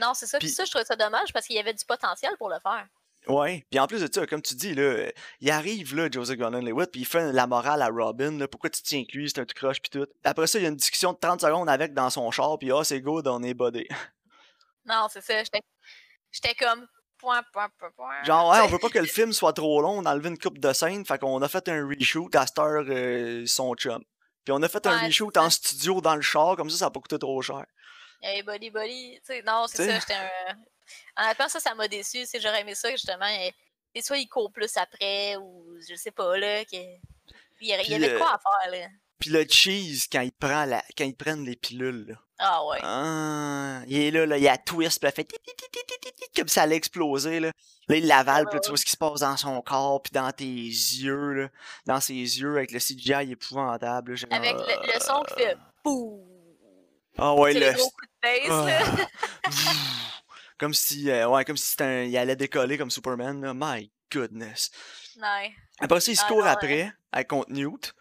Non, c'est ça. Puis ça, je trouve ça dommage parce qu'il y avait du potentiel pour le faire. Ouais, puis en plus de ça, comme tu dis, là, il arrive, là, Joseph Gordon-Lewitt, puis il fait la morale à Robin, là, pourquoi tu tiens avec lui, c'est un truc croche, puis tout. Après ça, il y a une discussion de 30 secondes avec dans son char, puis ah, c'est good, on est bodé. Non, c'est ça, J'étais comme. Point, point, point, Genre, ouais, on veut pas que le [laughs] film soit trop long, on a enlevé une coupe de scène, fait qu'on a fait un reshoot à Star euh, son chum. Puis on a fait un reshoot en studio dans le char, comme ça, ça a pas coûté trop cher. Hey, body, body. T'sais, non, c'est ça, j'étais un. Honnêtement, ça, ça m'a déçu. J'aurais aimé ça, justement. Et soit il court plus après, ou je sais pas, là. Que... Il y avait, quoi à faire, là? Puis le cheese, quand il prend la... quand ils prennent les pilules, là. Ah ouais. Ah, il est là, là, il a twist, puis il fait comme ça allait exploser, là. Là, il l'avale, puis tu vois ce qui se passe dans son corps, puis dans tes yeux, là. Dans ses yeux, avec le CGI épouvantable. Là, avec le, le, son qui fait boum. Ah ouais, le. Gros coup de bass, là. Ah. [laughs] [laughs] comme si, euh, ouais, comme si un, il allait décoller comme Superman, là. My goodness. Ouais. Après ça, il se ah court après, ouais. avec contre Newt.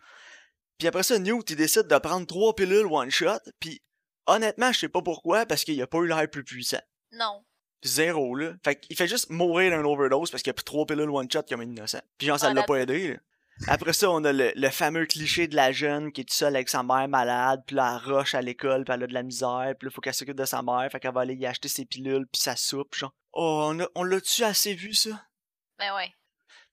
Puis après ça, Newt, il décide de prendre trois pilules one shot, puis honnêtement, je sais pas pourquoi, parce qu'il a pas eu l'air plus puissant. Non. Zéro, là. Fait qu'il fait juste mourir d'un overdose parce qu'il a pris trois pilules one-shot comme un innocent. Puis genre, ça ah, l'a pas aidé, là. Après ça, on a le, le, fameux cliché de la jeune qui est toute seule avec sa mère malade, puis là, elle roche à l'école, puis elle a de la misère, puis là, faut qu'elle s'occupe de sa mère, fait qu'elle va aller y acheter ses pilules, puis sa soupe, genre. Oh, on, on l'a-tu assez vu, ça? Ben ouais.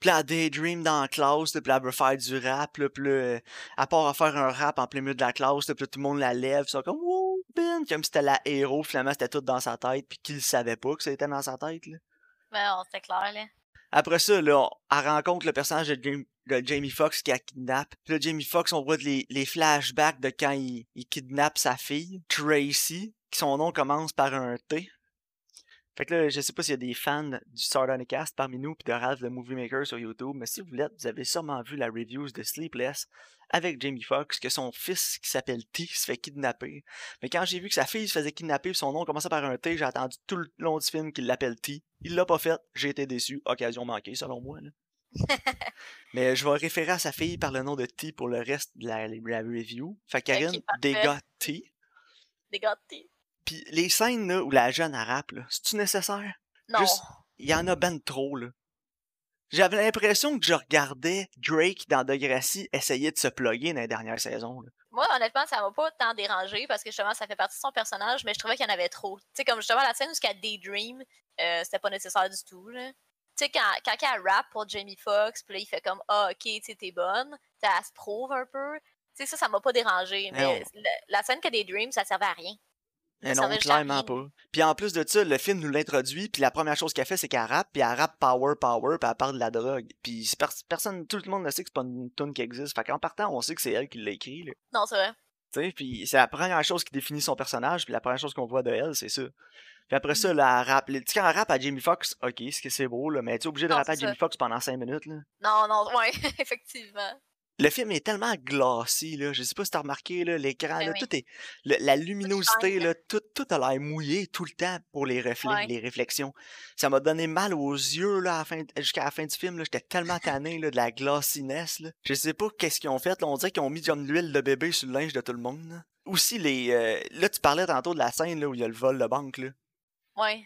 Puis là, elle daydream dans la classe, puis elle veut faire du rap, là, puis là, à part à faire un rap en plein milieu de la classe, puis tout le monde la lève, ça comme, wouh, Ben, comme si c'était la héros, finalement, c'était tout dans sa tête, puis qu'il savait pas que ça était dans sa tête, là. Ben, on c'était clair, là. Après ça, là, elle rencontre le personnage de, Jamie Foxx qui a kidnappé. Puis là, Jamie Foxx, on voit les, les flashbacks de quand il, il kidnappe sa fille, Tracy, qui son nom commence par un T. Fait que là, je sais pas s'il y a des fans du Sardonicast parmi nous puis de Ralph the Movie Maker sur YouTube, mais si vous l'êtes, vous avez sûrement vu la review de Sleepless avec Jamie Foxx, que son fils qui s'appelle T se fait kidnapper. Mais quand j'ai vu que sa fille se faisait kidnapper son nom commençait par un T, j'ai attendu tout le long du film qu'il l'appelle T. Il l'a pas fait, j'ai été déçu, occasion manquée selon moi. [laughs] mais je vais référer à sa fille par le nom de T pour le reste de la, review. Fait Karine, okay, des gars T. Des gars T. Pis les scènes là, où la jeune là, c'est-tu nécessaire? Non. il y en a ben trop, là. J'avais l'impression que je regardais Drake dans Degrassi essayer de se plugger dans les dernières saisons. Là. Moi, honnêtement, ça m'a pas tant dérangé parce que justement, ça fait partie de son personnage, mais je trouvais qu'il y en avait trop. Tu sais, comme justement la scène où il y a Daydream, euh, c'était pas nécessaire du tout. Tu sais, quand, quand il rap pour Jamie Foxx, puis là, il fait comme Ah, ok, tu t'es bonne, ça se prouve un peu. Tu sais, ça, ça m'a pas dérangé. Mais la, la, scène que Daydream, ça servait à rien. Mais non, clairement pas. Puis en plus de ça, le film nous l'introduit, puis la première chose qu'elle fait, c'est qu'elle rappe, puis elle rappe power, power, puis elle parle de la drogue. Puis personne, tout le monde ne sait que c'est pas une tune qui existe. Fait qu'en partant, on sait que c'est elle qui l'a écrit. Là. Non, c'est vrai. Tu sais, puis c'est la première chose qui définit son personnage, puis la première chose qu'on voit de elle, c'est ça. Puis après ça, là, elle rappe. Tu sais, quand elle rappe à Jamie Foxx, ok, c'est beau, là, mais tu es obligé de rapper à Jamie Foxx pendant 5 minutes, là. Non, non, ouais, [laughs] effectivement le film est tellement glacé, là. Je sais pas si t'as remarqué, là, l'écran, ben là, tout est. la luminosité, là, tout tout a l'air mouillé tout le temps pour les reflets, Ouais. les réflexions. Ça m'a donné mal aux yeux là, à la fin- jusqu'à la fin du film. là. J'étais tellement [laughs] tanné là, de la glossiness. Là. Je sais pas qu'est-ce qu'ils ont fait. Là. On dirait qu'ils ont mis comme de l'huile de bébé sur le linge de tout le monde. là. Aussi, les, euh, là, tu parlais tantôt de la scène là, où il y a le vol de banque. Là. Ouais.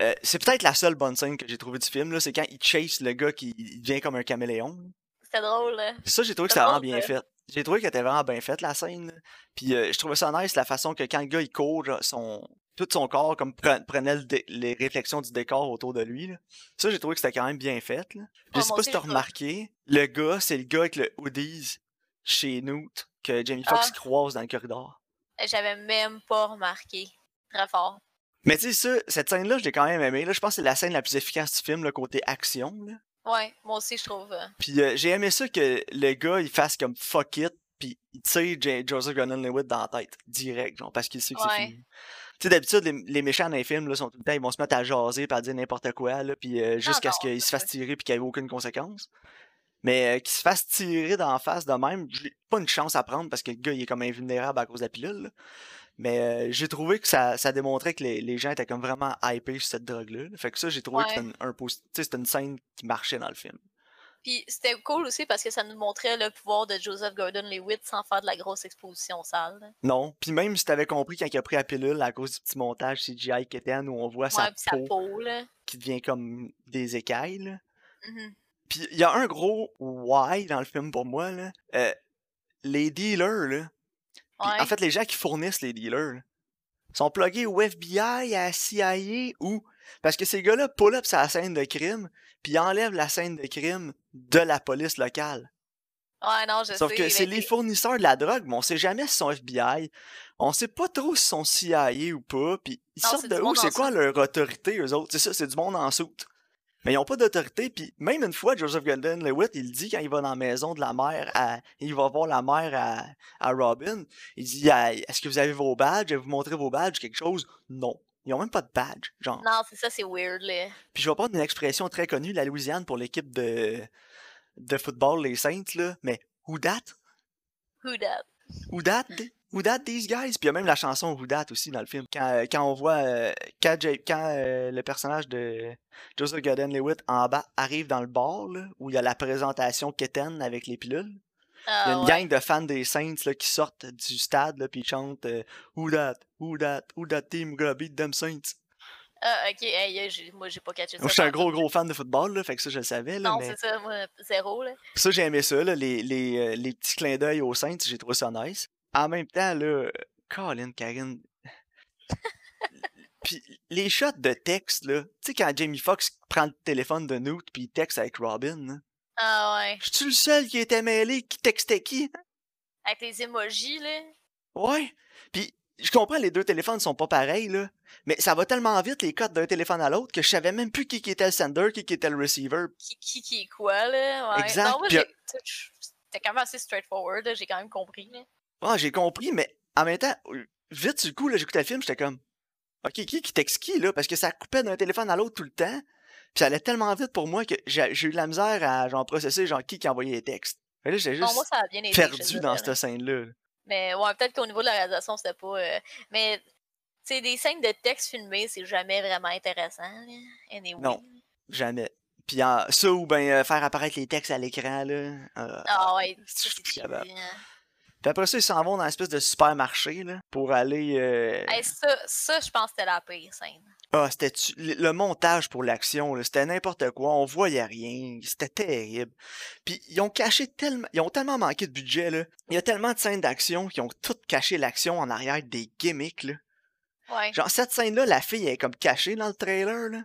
Euh, c'est peut-être la seule bonne scène que j'ai trouvée du film. là, C'est quand il chase le gars qui il devient comme un caméléon. là. C'était drôle, là. Ça, j'ai trouvé que c'était vraiment bien fait. J'ai trouvé qu'elle était vraiment bien faite, la scène. Puis euh, je trouvais ça nice, la façon que quand le gars, il court, son... tout son corps comme pre- prenait le dé- les réflexions du décor autour de lui. là. Ça, j'ai trouvé que c'était quand même bien fait. Là. Je sais pas si t'as remarqué, le gars, c'est le gars avec le hoodies chez Newt que Jamie Foxx Ah. croise dans le corridor. J'avais même pas remarqué. Très fort. Mais tu sais, ça, cette scène-là, je l'ai quand même aimée. Je pense que c'est la scène la plus efficace du film, le côté action. Là. Ouais, moi aussi, je trouve. euh, Puis euh, j'ai aimé ça que le gars, il fasse comme fuck it, puis il tire Joseph Gordon-Levitt dans la tête, direct, genre, parce qu'il sait que c'est fini. Tu sais, d'habitude, les, les méchants dans les films, là, sont tout le temps, ils vont se mettre à jaser, puis à dire n'importe quoi, là, puis euh, jusqu'à ce non, qu'il se c'est fasse tirer, puis qu'il n'y ait aucune conséquence. Mais euh, qu'il se fasse tirer d'en face de même, j'ai pas une chance à prendre, parce que le gars, il est comme invulnérable à cause de la pilule, là. Mais euh, j'ai trouvé que ça, ça démontrait que les, les gens étaient comme vraiment hypés sur cette drogue-là. là. Fait que ça, j'ai trouvé que c'était une, un c'était scène qui marchait dans le film. Puis c'était cool aussi parce que ça nous montrait le pouvoir de Joseph Gordon-Levitt sans faire de la grosse exposition sale. là. Non. Puis même si t'avais compris quand il a pris la pilule à cause du petit montage CGI qu'était où on voit Ouais, sa peau là. qui devient comme des écailles. Là. Mhm. Puis il y a un gros why dans le film pour moi. Là. Euh, les dealers, là. Ouais. En fait, les gens qui fournissent les dealers là, sont plugués au FBI, à la CIA ou. Parce que ces gars-là pull up sa scène de crime, puis enlèvent la scène de crime de la police locale. Ouais, non, je Sauf sais. que c'est les fournisseurs de la drogue, mais on sait jamais si sont FBI. On sait pas trop si sont CIA ou pas. Puis ils Non, sortent de où? C'est quoi leur autorité, eux autres? C'est ça, c'est du monde en soute. Mais ils ont pas d'autorité. Puis même une fois, Joseph Gordon-Levitt, il dit quand il va dans la maison de la mère, à, il va voir la mère à, à Robin, il dit Ah, Est-ce que vous avez vos badges? Je vais vous montrer vos badges, quelque chose? Non. Ils ont même pas de badge. Genre. Non, c'est ça, c'est weird, là. Puis je vais prendre une expression très connue de la Louisiane pour l'équipe de, de football, les Saints, là. Mais who that? Who that? Who that? Who that these guys? Puis il y a même la chanson Who that aussi dans le film. Quand, euh, quand on voit euh, quand, euh, le personnage de Joseph Gordon-Levitt en bas arrive dans le bar là, où il y a la présentation Keten avec les pilules. Il y a Ah, une ouais. gang de fans des Saints là, qui sortent du stade là, puis ils chantent Who that? Who that? Who that team gonna beat them Saints? Ah, ok, hey, moi, j'ai pas catché ça. Moi, je suis un gros gros fan de football, là, fait que ça je le savais. Là, Non, mais... c'est ça, moi, zéro, là. Ça, j'ai aimé ça, là, les, les, les petits clins d'œil aux Saints, j'ai trouvé ça nice. En même temps, là, euh, Colin, Karine. [laughs] Puis les shots de texte, là, tu sais, quand Jamie Foxx prend le téléphone de Newt puis il texte avec Robin, là, Ah, ouais. je suis le seul qui était mêlé, qui textait qui? Avec les emojis, là. Ouais. Puis je comprends, les deux téléphones sont pas pareils, là, mais ça va tellement vite, les codes d'un téléphone à l'autre, que je savais même plus qui, qui était le sender, qui, qui était le receiver. Qui, qui, qui est quoi, là. Ouais. Exact, Non, moi, puis, je- c'était quand même assez straightforward, là, j'ai quand même compris, là. Ah, j'ai compris, mais en même temps, euh, vite sur le coup, là, j'écoutais le film, j'étais comme, OK, qui qui texte qui, là? Parce que ça coupait d'un téléphone à l'autre tout le temps. Puis ça allait tellement vite pour moi que j'ai j'ai eu de la misère à genre processer genre qui qui envoyait les textes. Fait là, j'étais Non, juste moi, ça a bien été. je te perdu dans cette scène-là. Mais ouais, peut-être qu'au niveau de la réalisation, c'était pas. euh, Mais, tu sais, des scènes de texte filmées, c'est jamais vraiment intéressant, là. Anyway. Non. Jamais. Puis ça ou ben faire apparaître les textes à l'écran, là. euh, Ah, ouais, c'est. Puis après ça, ils s'en vont dans une espèce de supermarché, là, pour aller... euh, Hey, ça, ça je pense que c'était la pire scène. Ah, c'était le montage pour l'action, là, c'était n'importe quoi, on voyait rien, c'était terrible. Puis ils ont caché tellement, ils ont tellement manqué de budget là. Il y a tellement de scènes d'action qui ont toutes caché l'action en arrière des gimmicks là. Ouais. Genre cette scène-là, la fille elle est comme cachée dans le trailer là.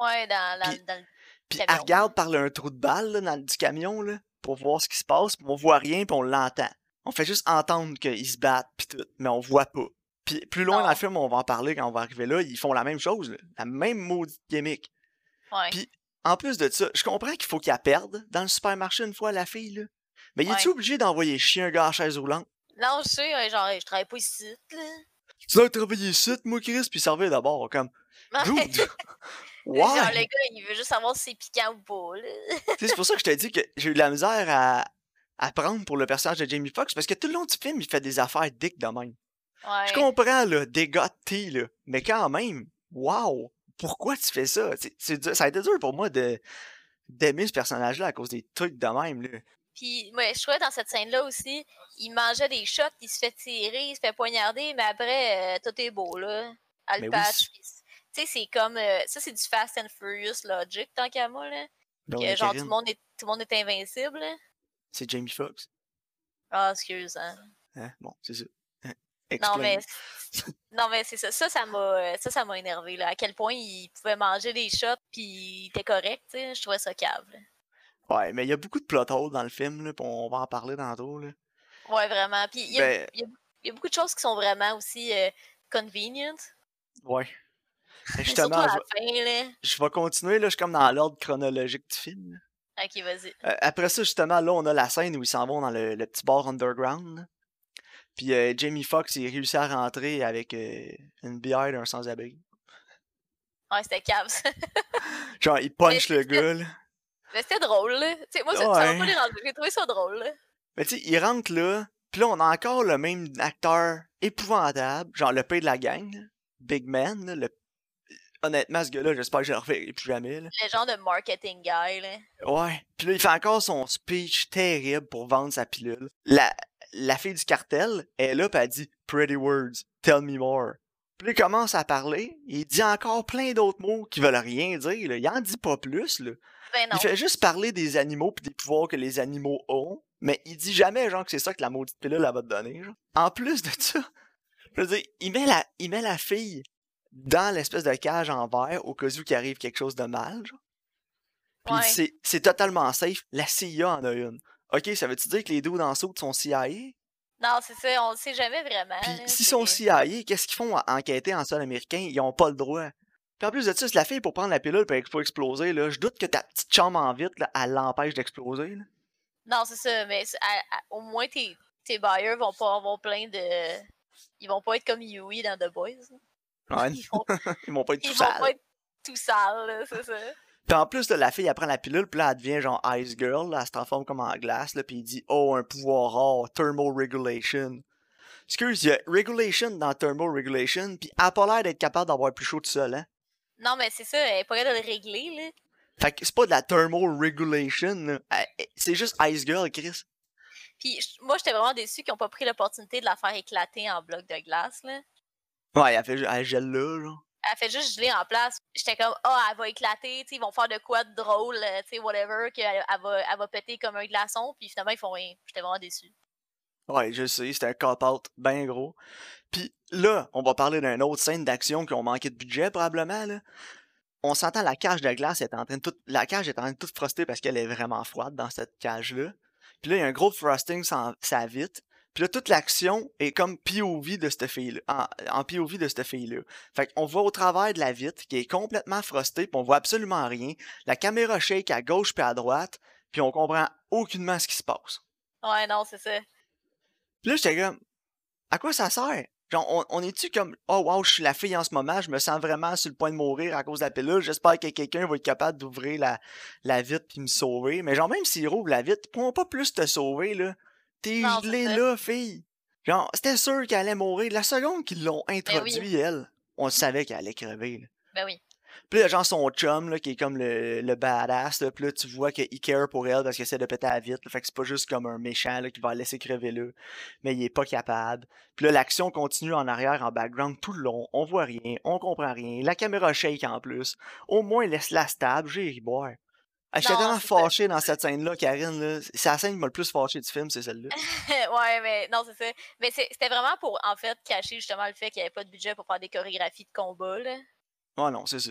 Ouais, dans, dans, Puis- dans le. Puis Camion. elle regarde par le- un trou de balle là, dans du camion là pour voir ce qui se passe, puis on voit rien puis on l'entend. On fait juste entendre qu'ils se battent puis tout, mais on voit pas. Puis plus loin dans le film, on va en parler quand on va arriver là, ils font la même chose, là, la même maudite gimmick. Ouais. Puis- En plus de ça, je comprends qu'il faut qu'elle perde dans le supermarché une fois la fille, là. Mais il est-tu Ouais. obligé d'envoyer chier un gars à chaise roulante? Non, je sais, ouais, genre, je travaille pas ici, là. Tu dois travailler ici, moi, Chris, puis servir d'abord, comme. Dude! [laughs] Genre, Ouais! le gars, il veut juste savoir si c'est piquant ou pas, là. Tu sais, c'est pour ça que je te dis que j'ai eu de la misère à, à prendre pour le personnage de Jamie Foxx, parce que tout le long du film, il fait des affaires dick de même. Ouais. Je comprends, là, des gars de là, mais quand même, wow! Pourquoi tu fais ça? C'est, c'est dur- ça a été dur pour moi de d'aimer ce personnage-là à cause des trucs de même, là. Puis, ouais, je trouvais dans cette scène-là aussi, il mangeait des shots, il se fait tirer, il se fait poignarder, mais après, euh, tout est beau, là. À le patch. Tu sais, c'est comme. euh, ça, c'est du Fast and Furious logic, tant qu'à moi, là. Ben Que, oui, genre, tout le, monde est, tout le monde est invincible, là. C'est Jamie Foxx. Ah, excuse, hein. Hein? Bon, c'est ça. Hein? Non, mais. Non, mais c'est ça. Ça, ça m'a euh, ça, ça m'a énervé, là. À quel point il pouvait manger des shots, puis il était correct. Je trouvais ça cave, là. Ouais, mais il y a beaucoup de plot holes dans le film, là, on va en parler tantôt, là. Ouais, vraiment. Puis, il y, a- Ben, il y a- il y a beaucoup de choses qui sont vraiment aussi euh, convenient. ouais. [laughs] Justement, je vais, continuer, là, je suis comme dans l'ordre chronologique du film. Ok, vas-y. Euh, après ça, justement, là, on a la scène où ils s'en vont dans le, le petit bar underground. là. Puis euh, Jamie Foxx, il réussit à rentrer avec euh, une bière d'un sans-abri. Ouais, c'était cave, ça. [laughs] Genre, il punch le gars, là. Mais c'était drôle, là. Tu sais, moi, ça ça m'a Ouais. pas dérangé. J'ai trouvé ça drôle, là. Mais tu sais, il rentre là, puis là, on a encore le même acteur épouvantable, genre le père de la gang, Big Man. là, le... Honnêtement, ce gars-là, j'espère que je le reverrai plus jamais. Là. Le genre de marketing guy, là. Ouais. Puis là, il fait encore son speech terrible pour vendre sa pilule. La, la fille du cartel est là, puis elle dit Pretty words, tell me more. Puis là, il commence à parler, il dit encore plein d'autres mots qui veulent rien dire. Là. Il en dit pas plus. Là. Ben non. Il fait juste parler des animaux puis des pouvoirs que les animaux ont, mais il dit jamais genre que c'est ça que la maudite pilule elle va te donner. Genre. En plus de ça, je veux dire, il met la, il met la fille dans l'espèce de cage en verre au cas où qu'il arrive quelque chose de mal. Genre. Puis Ouais. c'est, c'est totalement safe. La CIA en a une. Ok, ça veut-tu dire que les deux dans le saut sont CIA? Non, c'est ça, on le sait jamais vraiment. Puis s'ils sont CIA, qu'est-ce qu'ils font à enquêter en sol américain? Ils ont pas le droit. Puis en plus de ça, la fille pour prendre la pilule pour exploser, là, je doute que ta petite chambre en vitre, là, elle l'empêche d'exploser. Non, c'est ça, mais c'est- à- à- au moins tes, tes buyers vont pas avoir plein de. Ils vont pas être comme Yui dans The Boys. là. Ouais, Ils vont, ils vont pas être ils tout vont sales. pas être tout sales, c'est ça. Puis en plus, là, la fille, elle prend la pilule, puis là, elle devient genre Ice Girl, là, elle se transforme comme en glace, là, puis il dit « Oh, un pouvoir rare, Thermal Regulation ». Excuse, il y a Regulation dans Thermal Regulation, puis elle a pas l'air d'être capable d'avoir plus chaud tout seul, hein. Non, mais c'est ça, elle est pas capable de le régler, là. Fait que c'est pas de la Thermal Regulation, là. Elle- elle- C'est juste Ice Girl, Chris. Puis moi, j'étais vraiment déçue qu'ils ont pas pris l'opportunité de la faire éclater en bloc de glace, là. Ouais, elle fait elle gèle là, genre. Elle fait juste geler en place. J'étais comme, ah, elle va éclater, tu sais, ils vont faire de quoi de drôle, euh, tu sais, whatever, qu'elle elle va, elle va péter comme un glaçon, puis finalement, ils font rien. J'étais vraiment déçue. Ouais, je sais, c'était un cop-out bien gros. Puis là, on va parler d'une autre scène d'action qui ont manqué de budget, probablement, là. On s'entend la cage de glace est en train de toute... La cage est en train de toute froster parce qu'elle est vraiment froide dans cette cage-là. Puis là, il y a un gros frosting sans ça vite. Puis là, toute l'action est comme POV de cette fille-là. En, en POV de cette fille-là. Fait qu'on voit au travers de la vitre qui est complètement frostée, puis on voit absolument rien. La caméra shake à gauche puis à droite, puis on comprend aucunement ce qui se passe. Ouais, non, c'est ça. Puis là, j'étais comme, à quoi ça sert? Genre, on, on est-tu comme, oh wow, je suis la fille en ce moment, je me sens vraiment sur le point de mourir à cause de la pilule, j'espère que quelqu'un va être capable d'ouvrir la, la vitre puis me sauver. Mais genre, même s'il rouvre la vitre, ils pourront pas plus te sauver, là. T'es gelé là, fille. Genre, c'était sûr qu'elle allait mourir. La seconde qu'ils l'ont introduit, elle, on savait qu'elle allait crever, là. Ben oui. Puis là, genre son chum, là, qui est comme le, le badass, là, puis là, tu vois qu'il care pour elle parce qu'il essaie de péter vitre. là. fait que c'est pas juste comme un méchant là, qui va la laisser crever là, mais il est pas capable. Puis là, l'action continue en arrière, en background, tout le long. On voit rien, on comprend rien. La caméra shake en plus. Au moins, laisse-la stable, j'ai ri boire. Ah, J'étais tellement fâché dans cette scène-là, Karine. Là. C'est la scène qui m'a le plus fâché du film, c'est celle-là. [laughs] ouais, mais non, c'est ça. Mais c'était vraiment pour, en fait, cacher justement le fait qu'il n'y avait pas de budget pour faire des chorégraphies de combat, là. Oh non, c'est ça.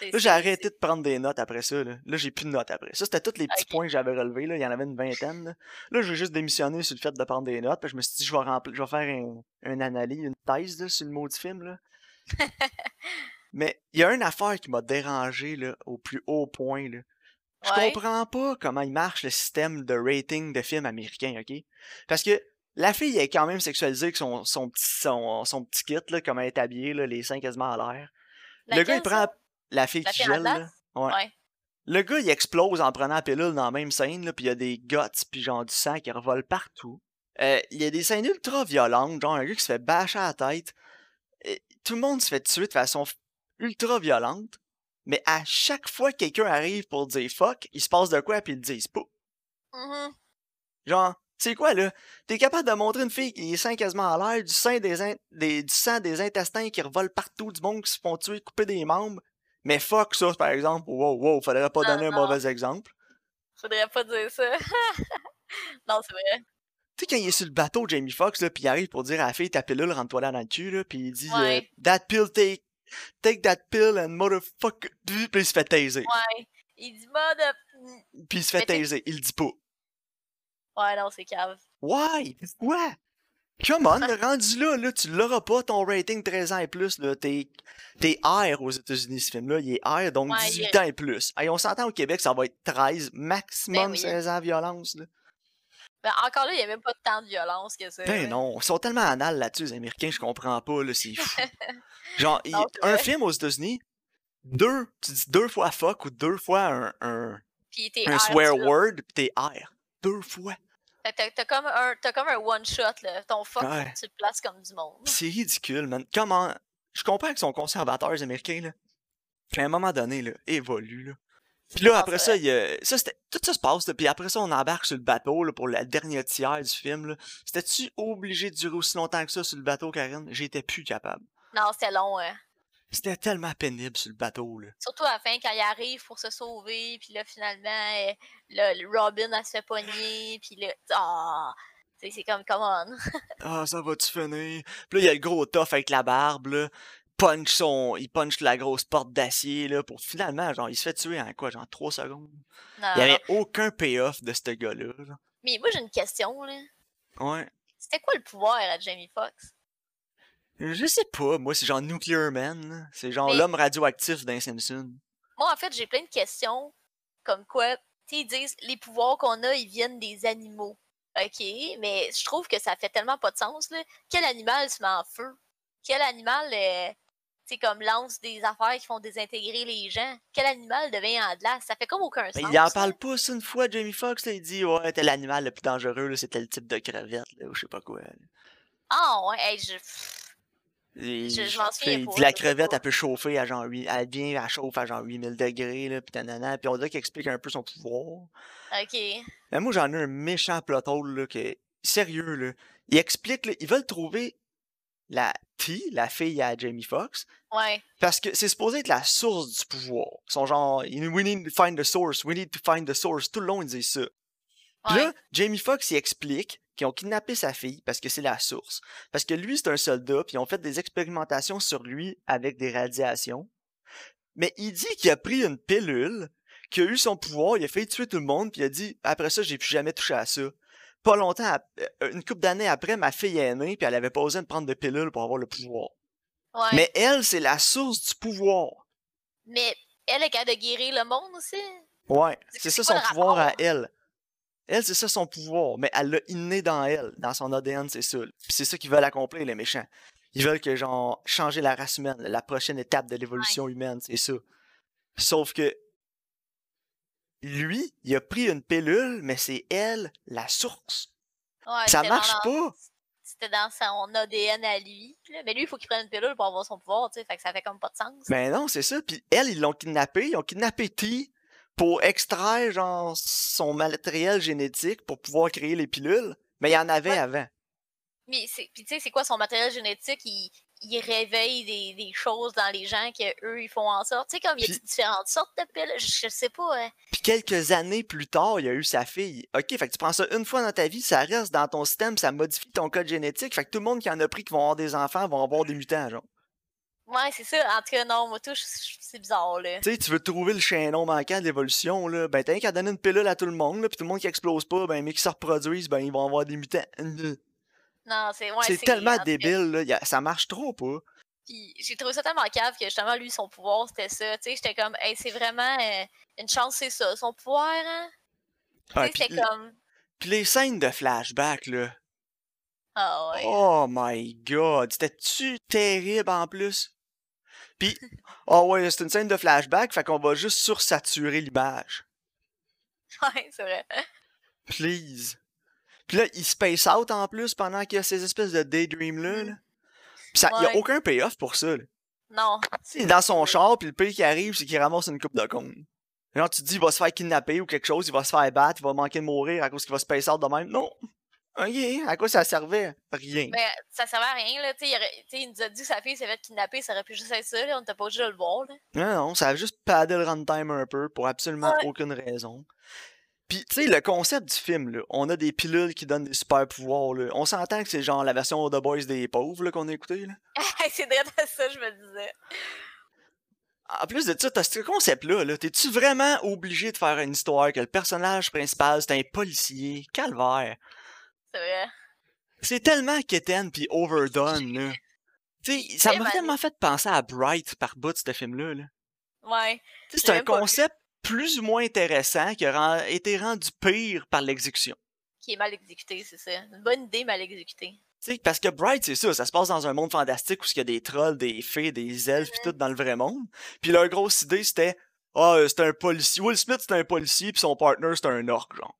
Là, j'ai arrêté de prendre des notes après ça. Là, là j'ai plus de notes après. Ça, c'était tous les petits points que j'avais relevés. Là. Il y en avait une vingtaine. Là, là j'ai juste démissionné sur le fait de prendre des notes. Puis je me suis dit, je vais, remplir, je vais faire un, une analyse, une thèse là, sur le mot du film. Là. [laughs] Mais il y a une affaire qui m'a dérangé là, au plus haut point. Là. Je Ouais. comprends pas comment il marche le système de rating de films américains, OK? Parce que la fille est quand même sexualisée avec son, son, petit, son, son petit kit, là, comme elle est habillée, là, les seins quasiment à l'air. Le gars, il prend la fille La qui gèle, là. glace? Ouais. Ouais. Le gars, il explose en prenant la pilule dans la même scène, là, puis il y a des guts, puis genre du sang qui revole partout. Euh, Il y a des scènes ultra violentes, genre un gars qui se fait bâcher à la tête. Et tout le monde se fait tuer de façon ultra violente. Mais à chaque fois que quelqu'un arrive pour dire fuck, il se passe de quoi puis ils le disent pas. Mhm. Genre, c'est quoi là? T'es capable de montrer une fille qui est sang quasiment à l'air, du sang des, du sang des intestins qui revolent partout, du monde qui se font tuer, couper des membres. Mais fuck ça, par exemple. Wow, wow, faudrait pas Non, donner un mauvais exemple. Faudrait pas dire ça. [laughs] non, c'est vrai. Tu sais, quand il est sur le bateau, Jamie Foxx, là, pis il arrive pour dire à la fille, ta pilule, rentre-toi là dans le cul, là, pis il dit, Ouais. euh, that pill, take, take that pill and motherfucker, pis il se fait taiser. Ouais. Il dit mode. Pis il se fait taiser, il le dit pas. Ouais, non, c'est cave. Why? Pourquoi? Come on, rendu là, là, tu l'auras pas, ton rating 13 ans et plus, là, t'es, t'es R aux États-Unis, ce film-là, il est R, donc Ouais, 18 il- ans et plus. Hey, on s'entend au Québec, ça va être 13, maximum Ben oui. 16 ans violence, là. Ben, encore là, il y a même pas tant de violence que ça. Ben non, ils sont tellement anal là-dessus, les Américains, je comprends pas, là, c'est fou. [laughs] Genre, il- un film aux États-Unis, deux, tu dis deux fois fuck ou deux fois un, un, swear word, pis t'es R. Deux fois. Que T'as comme un, comme un one shot là. Ton fuck, Ouais. que tu le places comme du monde. C'est ridicule, man. Comment. Je comprends qu'ils sont conservateurs, Américains, là. Puis à un moment donné, là, évolue, là. Puis là, après ça, il y a... ça c'était... tout ça se passe, là, puis après ça, on embarque sur le bateau là, pour la dernière tiers du film. Là. C'était-tu obligé de durer aussi longtemps que ça sur le bateau, Karine? J'étais plus capable. Non, c'était long. hein. C'était tellement pénible sur le bateau, là. Surtout à la fin, quand il arrive pour se sauver, puis là, finalement, euh, le Robin, elle se fait pogner, puis là, ah, c'est comme, come on. [laughs] Ah, ça va-tu finir? Puis là, il y a le gros tough avec la barbe, là. Punch son... Il punch la grosse porte d'acier, là, pour finalement, genre, il se fait tuer en quoi? Genre, 3 secondes? Non, Il y non. avait aucun payoff de ce gars-là, là. Mais moi, j'ai une question, là. Ouais. C'était quoi le pouvoir à Jamie Foxx? Je sais pas, moi, c'est genre Nuclear Man. C'est genre Mais- l'homme radioactif d'un Simpson. Moi, en fait, j'ai plein de questions, comme quoi, tu sais, ils disent, les pouvoirs qu'on a, ils viennent des animaux. OK, mais je trouve que ça fait tellement pas de sens, là. Quel animal se met en feu? Quel animal, euh, sais, comme lance des affaires qui font désintégrer les gens? Quel animal devient en glace? Ça fait comme aucun sens. il en parle pas, ça, une fois, Jamie Foxx, là, il dit, ouais, t'es l'animal le plus dangereux, là, c'était le type de crevette, là, ou je sais pas quoi. Ah, ouais, hey, je... Et Je- m'en souviens dit, la crevette, elle peut chauffer à genre 8, elle vient, elle chauffe à genre 8000 degrés, là, pis nanana, pis on dirait qu'il explique un peu son pouvoir. OK. Mais moi, j'en ai un méchant plot hole, là, que, sérieux, là, il explique, là, ils veulent trouver la T, la fille à Jamie Foxx, Ouais. Parce que c'est supposé être la source du pouvoir. Ils sont genre, we need to find the source, we need to find the source. Tout le long, ils disent ça. Puis là, Jamie Foxx, il explique qu'ils ont kidnappé sa fille parce que c'est la source. Parce que lui, c'est un soldat, puis ils ont fait des expérimentations sur lui avec des radiations. Mais il dit qu'il a pris une pilule, qu'il a eu son pouvoir, il a fait tuer tout le monde, puis il a dit, après ça, j'ai plus jamais touché à ça. Pas longtemps, euh, une couple d'années après, ma fille est née, puis elle avait pas osé de prendre de pilule pour avoir le pouvoir. Ouais. Mais elle, c'est la source du pouvoir. Mais elle est capable de guérir le monde aussi? Ouais, C'est- ça son pouvoir à elle. Elle, c'est ça son pouvoir, mais elle l'a inné dans elle, dans son ADN, c'est ça. Puis c'est ça qu'ils veulent accomplir, les méchants. Ils veulent que, genre, changer la race humaine, la prochaine étape de l'évolution humaine, c'est ça. Sauf que, lui, il a pris une pilule, mais c'est elle, la source. Ouais, Ça dans marche pas! C'était dans son ADN à lui. là. Mais lui, il faut qu'il prenne une pilule pour avoir son pouvoir, tu sais. Fait que ça fait comme pas de sens. Ben non, c'est ça. Puis elle, ils l'ont kidnappé. Ils ont kidnappé T pour extraire, genre, son matériel génétique pour pouvoir créer les pilules. Mais il y en avait Ouais. avant. Mais c'est, puis tu sais, c'est quoi son matériel génétique? Il, il réveille des, des choses dans les gens que eux ils font en sorte. Tu sais, comme il y a différentes sortes de piles. Je, je sais pas. hein. Puis quelques années plus tard, il y a eu sa fille. OK, fait que tu prends ça une fois dans ta vie, ça reste dans ton système, ça modifie ton code génétique. Fait que tout le monde qui en a pris qui vont avoir des enfants vont avoir des mutants, genre. Ouais, c'est ça. En tout cas, non, moi, tout, c'est bizarre, là. Tu sais, tu veux trouver le chaînon manquant de l'évolution, là, ben t'as qu'à donner une pilule à tout le monde, là, puis tout le monde qui explose pas, ben mais qui se reproduisent, ben ils vont avoir des mutants. Non, c'est. Ouais, c'est tellement débile, là, a- ça marche trop pas. Puis j'ai trouvé ça tellement cave que justement, lui, son pouvoir, c'était ça. Tu sais, j'étais comme, hey, c'est vraiment euh, une chance, c'est ça. Son pouvoir, hein? Tu Ah, comme. puis les scènes de flashback, là. Ah ouais. Oh my god, c'était-tu terrible en plus? Puis, oh ouais, c'est une scène de flashback, fait qu'on va juste sursaturer l'image. [laughs] Ouais, c'est vrai. Please. Puis là, il space out en plus pendant qu'il y a ces espèces de daydream-là. Là. Puis ça, il y a Ouais. aucun payoff pour ça. Là. Non. Il est dans son char, puis le pays qui arrive, c'est qu'il ramasse une coupe de con. Genre, tu te dis, il va se faire kidnapper ou quelque chose, il va se faire battre, il va manquer de mourir à cause qu'il va space out de même. Non. Ok, à quoi ça servait? Rien. Mais ça servait à rien, là. Tu sais, il, aurait- tu sais, il nous a dit que sa fille s'est fait kidnapper, ça aurait pu juste être ça, là. On n'était pas obligé de le voir, là. Non, non, ça a juste paddé le runtime un peu pour absolument Ouais. aucune raison. Puis, tu sais, le concept du film, là, on a des pilules qui donnent des super pouvoirs, là. On s'entend que c'est genre la version The Boys des pauvres, là, qu'on a écouté, là. [laughs] c'est vrai de ça, je me disais. En plus de ça, t'as ce concept-là, là. T'es-tu vraiment obligé de faire une histoire que le personnage principal, c'est un policier? Calvaire. C'est vrai. C'est tellement quétaine pis overdone, là. Tu sais, ça m'a tellement fait penser à Bright par bout, ce film-là, là. Ouais. C'est un vu. concept plus ou moins intéressant qui a été rendu pire par l'exécution. Qui est mal exécuté, c'est ça. Une bonne idée mal exécutée. Tu sais, parce que Bright, c'est ça, ça se passe dans un monde fantastique où il y a des trolls, des fées, des elfes, pis tout dans le vrai monde. Puis leur grosse idée, c'était Ah, euh, c'était un policier. Will Smith, c'était un policier, puis son partner, c'était un orc, genre.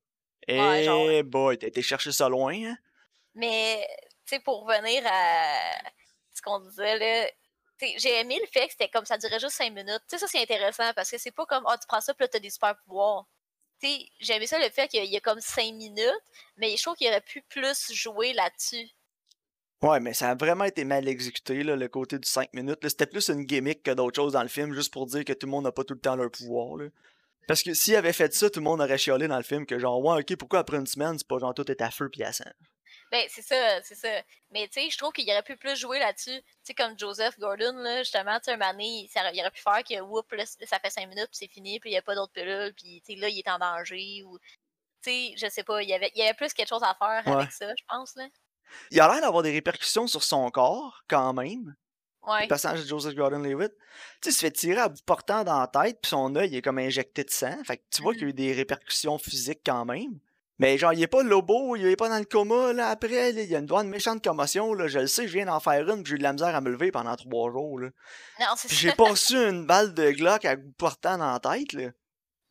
Ouais, Eh genre, ouais. boy, t'as été chercher ça loin, hein? Mais, tu sais, pour revenir à ce qu'on disait, là, j'ai aimé le fait que c'était comme ça durait juste 5 minutes. Tu sais, ça, c'est intéressant parce que c'est pas comme, ah, tu prends ça, puis là, t'as des super pouvoirs. Tu sais, j'ai aimé ça le fait qu'il y a comme 5 minutes, mais je trouve qu'il aurait pu plus jouer là-dessus. Ouais, mais ça a vraiment été mal exécuté, là, le côté du 5 minutes. C'était plus une gimmick que d'autres choses dans le film, juste pour dire que tout le monde n'a pas tout le temps leur pouvoir, là. Parce que s'il avait fait ça, tout le monde aurait chialé dans le film que genre, ouais, ok, pourquoi après une semaine, c'est pas genre tout est à feu pis à sang? Ben, c'est ça, c'est ça. Mais tu sais, je trouve qu'il aurait pu plus jouer là-dessus. Tu sais, comme Joseph Gordon, là, justement, tu sais, un moment donné, il, aurait pu faire que, whoop, là, ça fait 5 minutes, puis c'est fini, puis il n'y a pas d'autres pilules, puis tu sais, là, il est en danger, ou. Tu sais, je sais pas, il y, avait, il y avait plus quelque chose à faire Ouais. avec ça, je pense, là. Il a l'air d'avoir des répercussions sur son corps, quand même. Ouais. Le personnage de Joseph Gordon-Levitt. Tu sais, il se fait tirer à bout portant dans la tête, puis son œil est comme injecté de sang. Fait que tu vois qu'il y a eu des répercussions physiques quand même. Mais genre, il est pas lobo, il est pas dans le coma, là, après, là, il y a une douane méchante commotion, là, je le sais, je viens d'en faire une, puis j'ai eu de la misère à me lever pendant trois jours, là. Non, c'est ça. j'ai pas reçu une balle de Glock à bout portant dans la tête, là.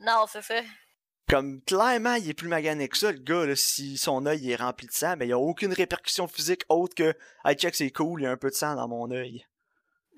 Non, c'est ça. Comme, clairement, il est plus magané que ça, le gars, là, si son œil est rempli de sang, mais il y a aucune répercussion physique autre que, hey, check, c'est cool, il y a un peu de sang dans mon œil.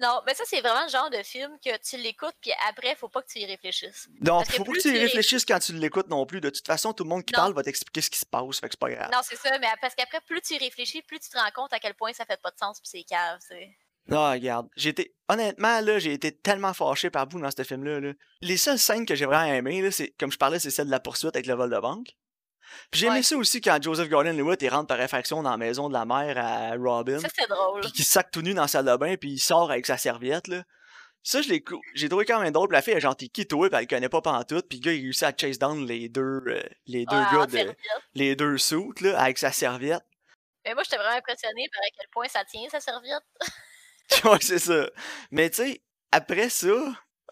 Non, mais ça, c'est vraiment le genre de film que tu l'écoutes, puis après, faut pas que tu y réfléchisses. Que faut pas que tu y réfléchisses quand tu l'écoutes non plus. De toute façon, tout le monde qui Non. parle va t'expliquer ce qui se passe, fait que c'est pas grave. Non, c'est ça, mais parce qu'après, plus tu y réfléchis, plus tu te rends compte à quel point ça fait pas de sens, puis c'est cave, c'est. Non, regarde. J'ai été, honnêtement, là, j'ai été tellement fâché par vous dans ce film-là. là. Les seules scènes que j'ai vraiment aimées, là, c'est, comme je parlais, c'est celle de la poursuite avec le vol de banque. Puis j'ai aimé Ouais. ça aussi quand Joseph Gordon-Levitt, il rentre par effraction dans la maison de la mère à Robin. Ça, c'est drôle. puis qu'il sac tout nu dans la salle de bain, puis il sort avec sa serviette, là. Ça, je l'ai j'ai trouvé quand même drôle. Puis la fille, elle est t'es qui toi? Puis elle le connaît pas pantoute. Puis le gars, il réussit à chase down les deux, euh, les deux Ouais, gars, de, les deux suits, là, avec sa serviette. Mais moi, j'étais vraiment impressionnée par à quel point ça tient, sa serviette. [laughs] ouais, c'est ça. Mais tu sais, après ça,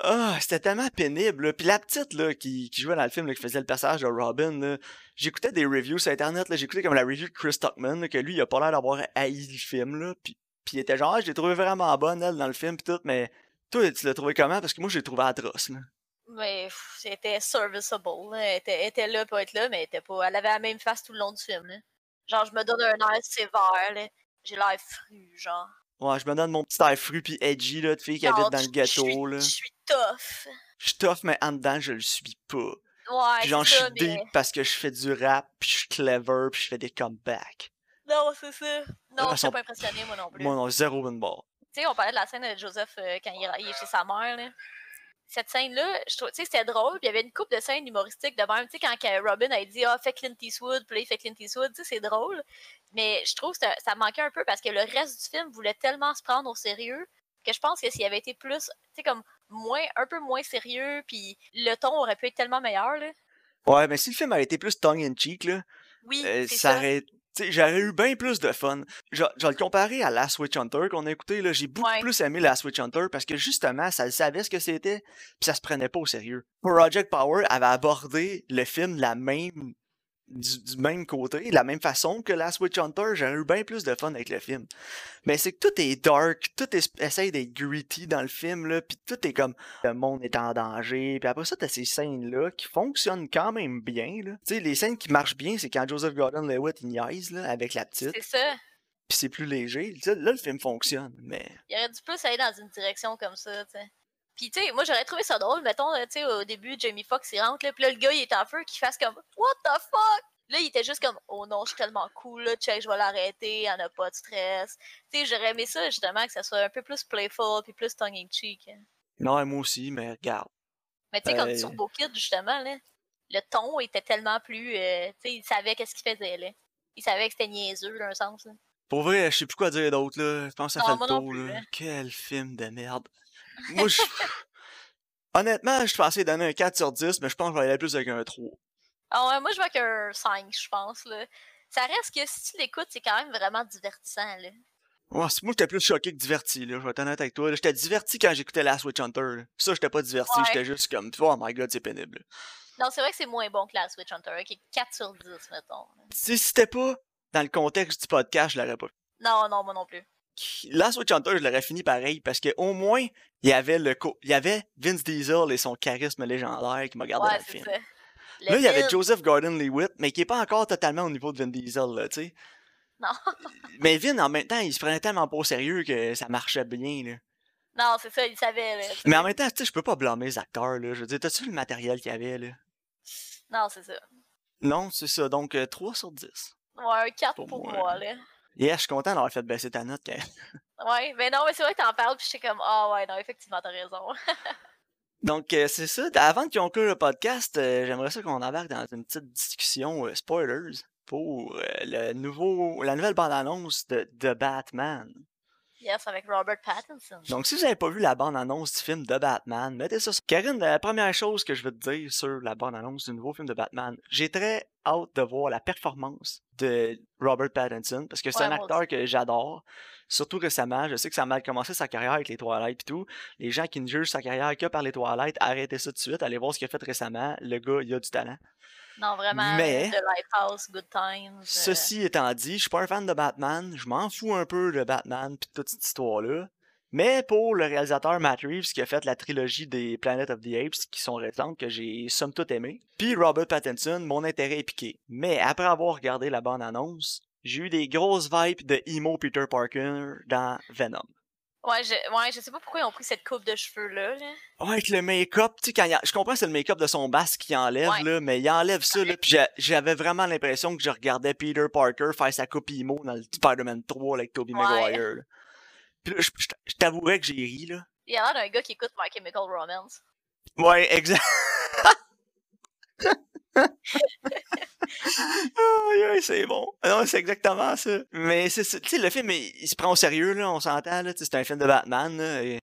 ah, c'était tellement pénible. là. Puis la petite là, qui, qui jouait dans le film, là, qui faisait le personnage de Robin, j'écoutais des reviews sur Internet. J'écoutais comme la review de Chris Tuckman, que lui, il a pas l'air d'avoir haï le film. Là, puis, puis il était genre, Ah, je l'ai trouvé vraiment bonne, elle, dans le film, pis tout. Mais toi, tu l'as trouvé comment? Parce que moi, je l'ai trouvé atroce. Là. Mais c'était serviceable. là. Elle, était, elle était là pour être là, mais elle était pas. Elle avait la même face tout le long du film. Là. Genre, je me donne un air sévère. J'ai l'air fru, genre. Ouais, je me donne mon petit air fru puis edgy, là, de fille qui habite dans le ghetto, suis- là. Je suis tough. Je suis tough, mais en dedans, je le suis pas. Ouais, Puis genre, je suis deep mais... parce que je fais du rap, puis je suis clever, puis je fais des comebacks. Non, c'est ça. Non, je suis pas impressionnée, moi non plus. Moi, non, zéro une barre. Tu sais, on parlait de la scène de Joseph euh, quand il, il est chez sa mère. Là. Cette scène-là, je trouve, tu sais, c'était drôle. Puis il y avait une coupe de scènes humoristiques de même. Tu sais, quand Robin a dit, ah, fais Clint Eastwood, puis là, il fait Clint Eastwood, tu sais, c'est drôle. Mais je trouve que ça, ça manquait un peu parce que le reste du film voulait tellement se prendre au sérieux que je pense que s'il avait été plus, tu sais, comme moins, un peu moins sérieux, puis le ton aurait pu être tellement meilleur, là. Ouais, mais si le film avait été plus tongue-in-cheek, là, Oui, euh, ça aurait... J'aurais eu bien plus de fun. Je, je vais le comparer à Last Witch Hunter qu'on a écouté. là. J'ai beaucoup Ouais. plus aimé Last Witch Hunter parce que justement, ça le savait ce que c'était, puis ça se prenait pas au sérieux. Project Power avait abordé le film de la même du, du même côté, de la même façon que Last Witch Hunter, j'aurais eu bien plus de fun avec le film. Mais c'est que tout est dark, tout est, essaye d'être gritty dans le film, là, puis tout est comme le monde est en danger, puis après ça, t'as ces scènes-là qui fonctionnent quand même bien, là. Tu sais, les scènes qui marchent bien, c'est quand Joseph Gordon-Levitt il niaise, là, avec la petite, C'est ça. puis c'est plus léger. Là, là, le film fonctionne, mais... Il aurait dû plus aller dans une direction comme ça, tu sais. Puis, tu sais, moi, j'aurais trouvé ça drôle, mettons, euh, tu sais, au début, Jamie Foxx, il rentre, là, puis là, le gars, il est en feu, qu'il fasse comme « What the fuck? » Là, il était juste comme « Oh non, je suis tellement cool, là, check, je vais l'arrêter, elle a pas de stress. » Tu sais, j'aurais aimé ça, justement, que ça soit un peu plus playful, puis plus tongue-in-cheek. hein. Non, moi aussi, mais regarde. Mais tu sais, comme Turbo Kid, justement, là, le ton était tellement plus... euh, tu sais, il savait qu'est-ce qu'il faisait, là. Il savait que c'était niaiseux, d'un sens, là. Pour vrai, je sais plus quoi dire d'autre, là. Je pense que ça Non, fait le tour, plus, là. hein. Quel film de merde. Moi, je... Honnêtement, je pensais donner un 4 sur 10, mais je pense que je vais aller plus avec un 3. Ah ouais, moi, je vois qu'un 5, je pense, là. Ça reste que si tu l'écoutes, c'est quand même vraiment divertissant, là. Ouais, c'est- moi, j'étais plus choqué que diverti, là. Je vais être honnête avec toi. J'étais diverti quand j'écoutais Last Witch Hunter. là. Ça, j'étais pas diverti. Ouais. J'étais juste comme, oh my god, c'est pénible. Non, c'est vrai que c'est moins bon que la Switch Hunter, ok? 4 sur 10, mettons. Tu sais, si c'était pas dans le contexte du podcast, je l'aurais pas. Non, non, moi non plus. Last Witch Hunter, je l'aurais fini pareil parce que au moins, il y avait le co- il y avait Vince Diesel et son charisme légendaire qui m'a gardé dans ouais, le c'est film. ça. Là, il y avait Joseph Gordon-Levitt, mais qui est pas encore totalement au niveau de Vin Diesel, là, tu sais. Non. [laughs] mais Vin, en même temps, il se prenait tellement pas au sérieux que ça marchait bien, là. Non, c'est ça, il savait, là. Mais en même temps, tu sais, je peux pas blâmer les acteurs, là. Je veux dire, t'as-tu vu le matériel qu'il y avait, là? Non, c'est ça. Non, c'est ça. Donc, euh, 3 sur 10. Ouais, un 4 Pour pour, moi. moi, là. Yeah, je suis content d'avoir fait baisser ta note. quand- Ouais, mais non, mais c'est vrai que t'en parles, puis j'étais comme, ah ouais, non, effectivement, t'as raison. [laughs] Donc, euh, c'est ça. Avant de conclure le podcast, euh, j'aimerais ça qu'on embarque dans une petite discussion euh, spoilers pour le nouveau, la nouvelle bande-annonce de The Batman. Avec Robert Pattinson. Donc, si vous n'avez pas vu la bande-annonce du film de Batman, mettez ça sur... Karine, la première chose que je veux te dire sur la bande-annonce du nouveau film de Batman, j'ai très hâte de voir la performance de Robert Pattinson, parce que c'est Ouais, un acteur que j'adore, surtout récemment. Je sais que ça a mal commencé sa carrière avec les Twilight et tout. Les gens qui ne jugent sa carrière que par les Twilight, arrêtez ça tout de suite, allez voir ce qu'il a fait récemment. Le gars, il a du talent. Non, vraiment, Mais- The Lighthouse, Good Times. euh, Ceci étant dit, je suis pas un fan de Batman, je m'en fous un peu de Batman de toute cette histoire-là. Mais pour le réalisateur Matt Reeves qui a fait la trilogie des Planet of the Apes qui sont récentes, que j'ai somme toute aimé, puis Robert Pattinson, mon intérêt est piqué. Mais après avoir regardé la bande-annonce, j'ai eu des grosses vibes de emo Peter Parker dans Venom. Ouais, je, ouais, je sais pas pourquoi ils ont pris cette coupe de cheveux-là, là. Ouais, avec le make-up, tu sais, quand il a- je comprends que c'est le make-up de son basque qui enlève, Ouais. là, mais il enlève ça, là, pis j'a- j'avais vraiment l'impression que je regardais Peter Parker faire sa coupe emo dans le Spider-Man 3 avec Tobey Ouais. Maguire, là. Pis là, je, je- je t'avouerais que j'ai ri, là. Il a l'air d'un gars qui écoute My Chemical Romance. Ouais, exact. [laughs] Aïe, aïe, c'est bon. Non, c'est exactement ça. Mais. Tu sais, le film, il, il se prend au sérieux, là, on s'entend, là. C'est un film de Batman, là. Et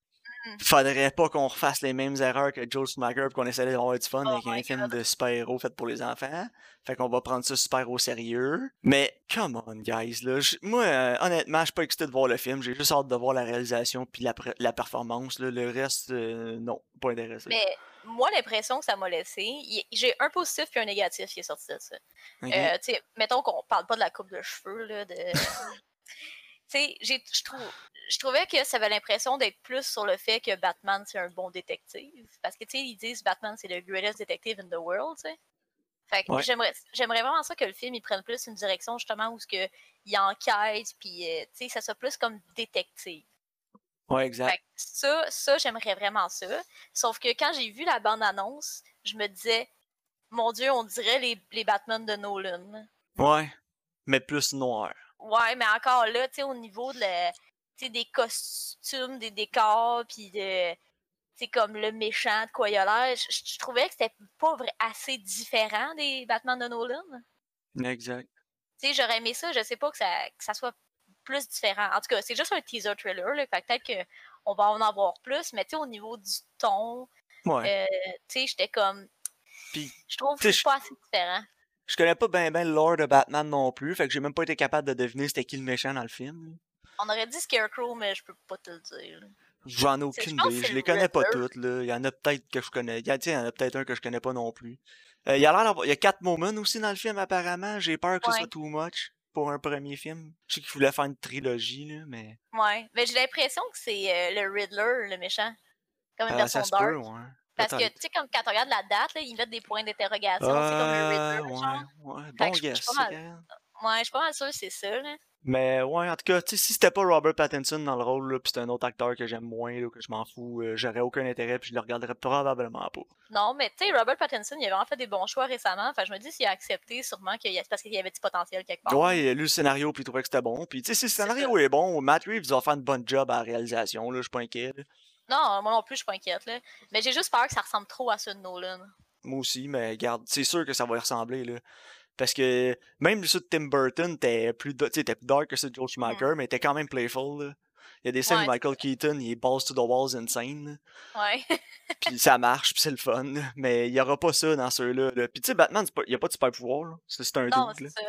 Mhm. faudrait pas qu'on refasse les mêmes erreurs que Joel Schumacher qu'on essaie d'avoir du fun Oh avec un film de super-héros fait pour les enfants. Fait qu'on va prendre ça super au sérieux. Mais, come on, guys, là. Moi, euh, honnêtement, je suis pas excité de voir le film. J'ai juste hâte de voir la réalisation puis la, performance, là. Le reste, euh, non, pas intéressé. Mais moi, l'impression que ça m'a laissé, j'ai un positif puis un négatif qui est sorti de ça. Euh, mettons qu'on parle pas de la coupe de cheveux, là, de... [laughs] je trouvais que ça avait l'impression d'être plus sur le fait que Batman, c'est un bon détective. Parce que, tu sais, ils disent Batman, c'est le greatest detective in the world. Fait que Ouais. j'aimerais, j'aimerais vraiment ça que le film, il prenne plus une direction, justement, où ce que il enquête, puis, euh, tu sais, ça soit plus comme détective. Ouais, exact. Ça, ça j'aimerais vraiment ça. Sauf que quand j'ai vu la bande-annonce, je me disais, mon Dieu, on dirait les, les Batman de Nolan. Ouais. Mais plus noir. Ouais, mais encore là, tu sais, au niveau de des costumes, des décors, puis de. C'est comme le méchant de quoi il a l'air. Je, trouvais que c'était pas assez différent des Batman de Nolan. Exact. Tu sais, j'aurais aimé ça, je sais pas que ça, que ça soit plus différent. En tout cas, c'est juste un teaser trailer, là, fait que peut-être qu'on va en avoir plus, mais tu sais, au niveau du ton, Ouais. euh, tu sais, j'étais comme. Puis, Je trouve que c'est pas assez différent. Je connais pas ben ben le lore de Batman non plus, fait que j'ai même pas été capable de deviner c'était qui le méchant dans le film. On aurait dit Scarecrow, mais je peux pas te le dire. J'en ai aucune idée. Je le les connais pas toutes, là. Il y en a peut-être que je connais. Il y, en a peut-être un que je connais pas non plus. Euh, il y a Il y a Catwoman aussi dans le film, apparemment. J'ai peur que ce soit too much pour un premier film. Je sais qu'il voulait faire une trilogie, là, mais. Ouais. Mais j'ai l'impression que c'est euh, le Riddler, le méchant. Comme une Ah, version dark. peut, ouais. Parce que, tu sais, comme quand tu regardes la date, là, ils mettent des points d'interrogation. c'est comme le Euh, Riddler, ouais, genre. ouais. Bon je- suis pas mal-. Ouais, je suis pas mal sûre que c'est ça, là. Mais ouais, en tout cas, si c'était pas Robert Pattinson dans le rôle, là, pis c'était un autre acteur que j'aime moins, là, que je m'en fous, euh, j'aurais aucun intérêt, puis je le regarderais probablement pas. Non, mais tu sais, Robert Pattinson, il a vraiment fait des bons choix récemment. Enfin, je me dis s'il a accepté, sûrement qu'il y a... c'est parce qu'il y avait du potentiel quelque part. Ouais, il a lu le scénario, puis il trouvait que c'était bon. Puis tu sais, si le C'est scénario est bon, Matt Reeves va faire une bonne job à la réalisation, là, je suis pas inquiet. là. Non, moi non plus, je suis pas inquiète, là. Mais j'ai juste peur que ça ressemble trop à ceux de Nolan. Moi aussi, mais regarde, c'est sûr que ça va y ressembler, là. Parce que même ceux de Tim Burton, t'es plus, t'es plus dark que ceux de Joe Schumacher, mais t'es quand même playful, là. Il y a des scènes Ouais, où Michael Keaton, il est balls to the walls insane. Ouais. [laughs] Puis ça marche, puis c'est le fun. Mais il y aura pas ça dans ceux-là. là. Puis tu sais, Batman, il y a pas de super pouvoir. C'est un non, là. ça.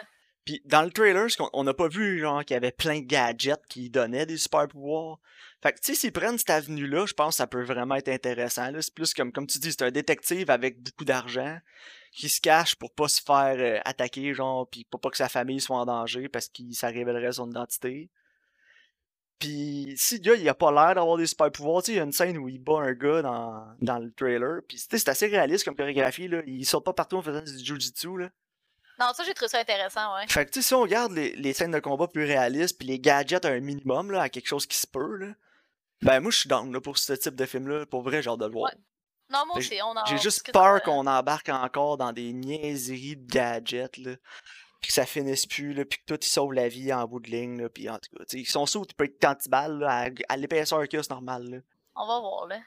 Puis dans le trailer, on n'a pas vu genre qu'il y avait plein de gadgets qui donnaient des super pouvoirs. Fait que tu sais, s'ils prennent cette avenue-là, je pense que ça peut vraiment être intéressant. C'est plus comme, comme tu dis, c'est un détective avec beaucoup d'argent qui se cache pour pas se faire euh, attaquer, genre, puis pour pas que sa famille soit en danger parce que ça révélerait son identité. Puis si le gars, il a pas l'air d'avoir des super pouvoirs, tu sais, il y a une scène où il bat un gars dans, dans le trailer, puis c'est assez réaliste comme chorégraphie, là. Il saute pas partout en faisant du jujitsu, là. Non, ça, j'ai trouvé ça intéressant, ouais. Fait que tu sais, si on regarde les, les scènes de combat plus réalistes, puis les gadgets à un minimum, là, à quelque chose qui se peut, là, ben moi je suis down là, pour ce type de film-là. Pour vrai, hâte de le voir. Ouais. Non, moi aussi, on en J'ai juste peur qu'on embarque encore dans des niaiseries de gadgets, là. Puis que ça finisse plus, là, puis que tout, ils sauvent la vie en bout de ligne, là. Puis en tout cas, ils sont sous, tu peux être anti-balle, là, à, à l'épaisseur a, c'est normal, là. On va voir, là.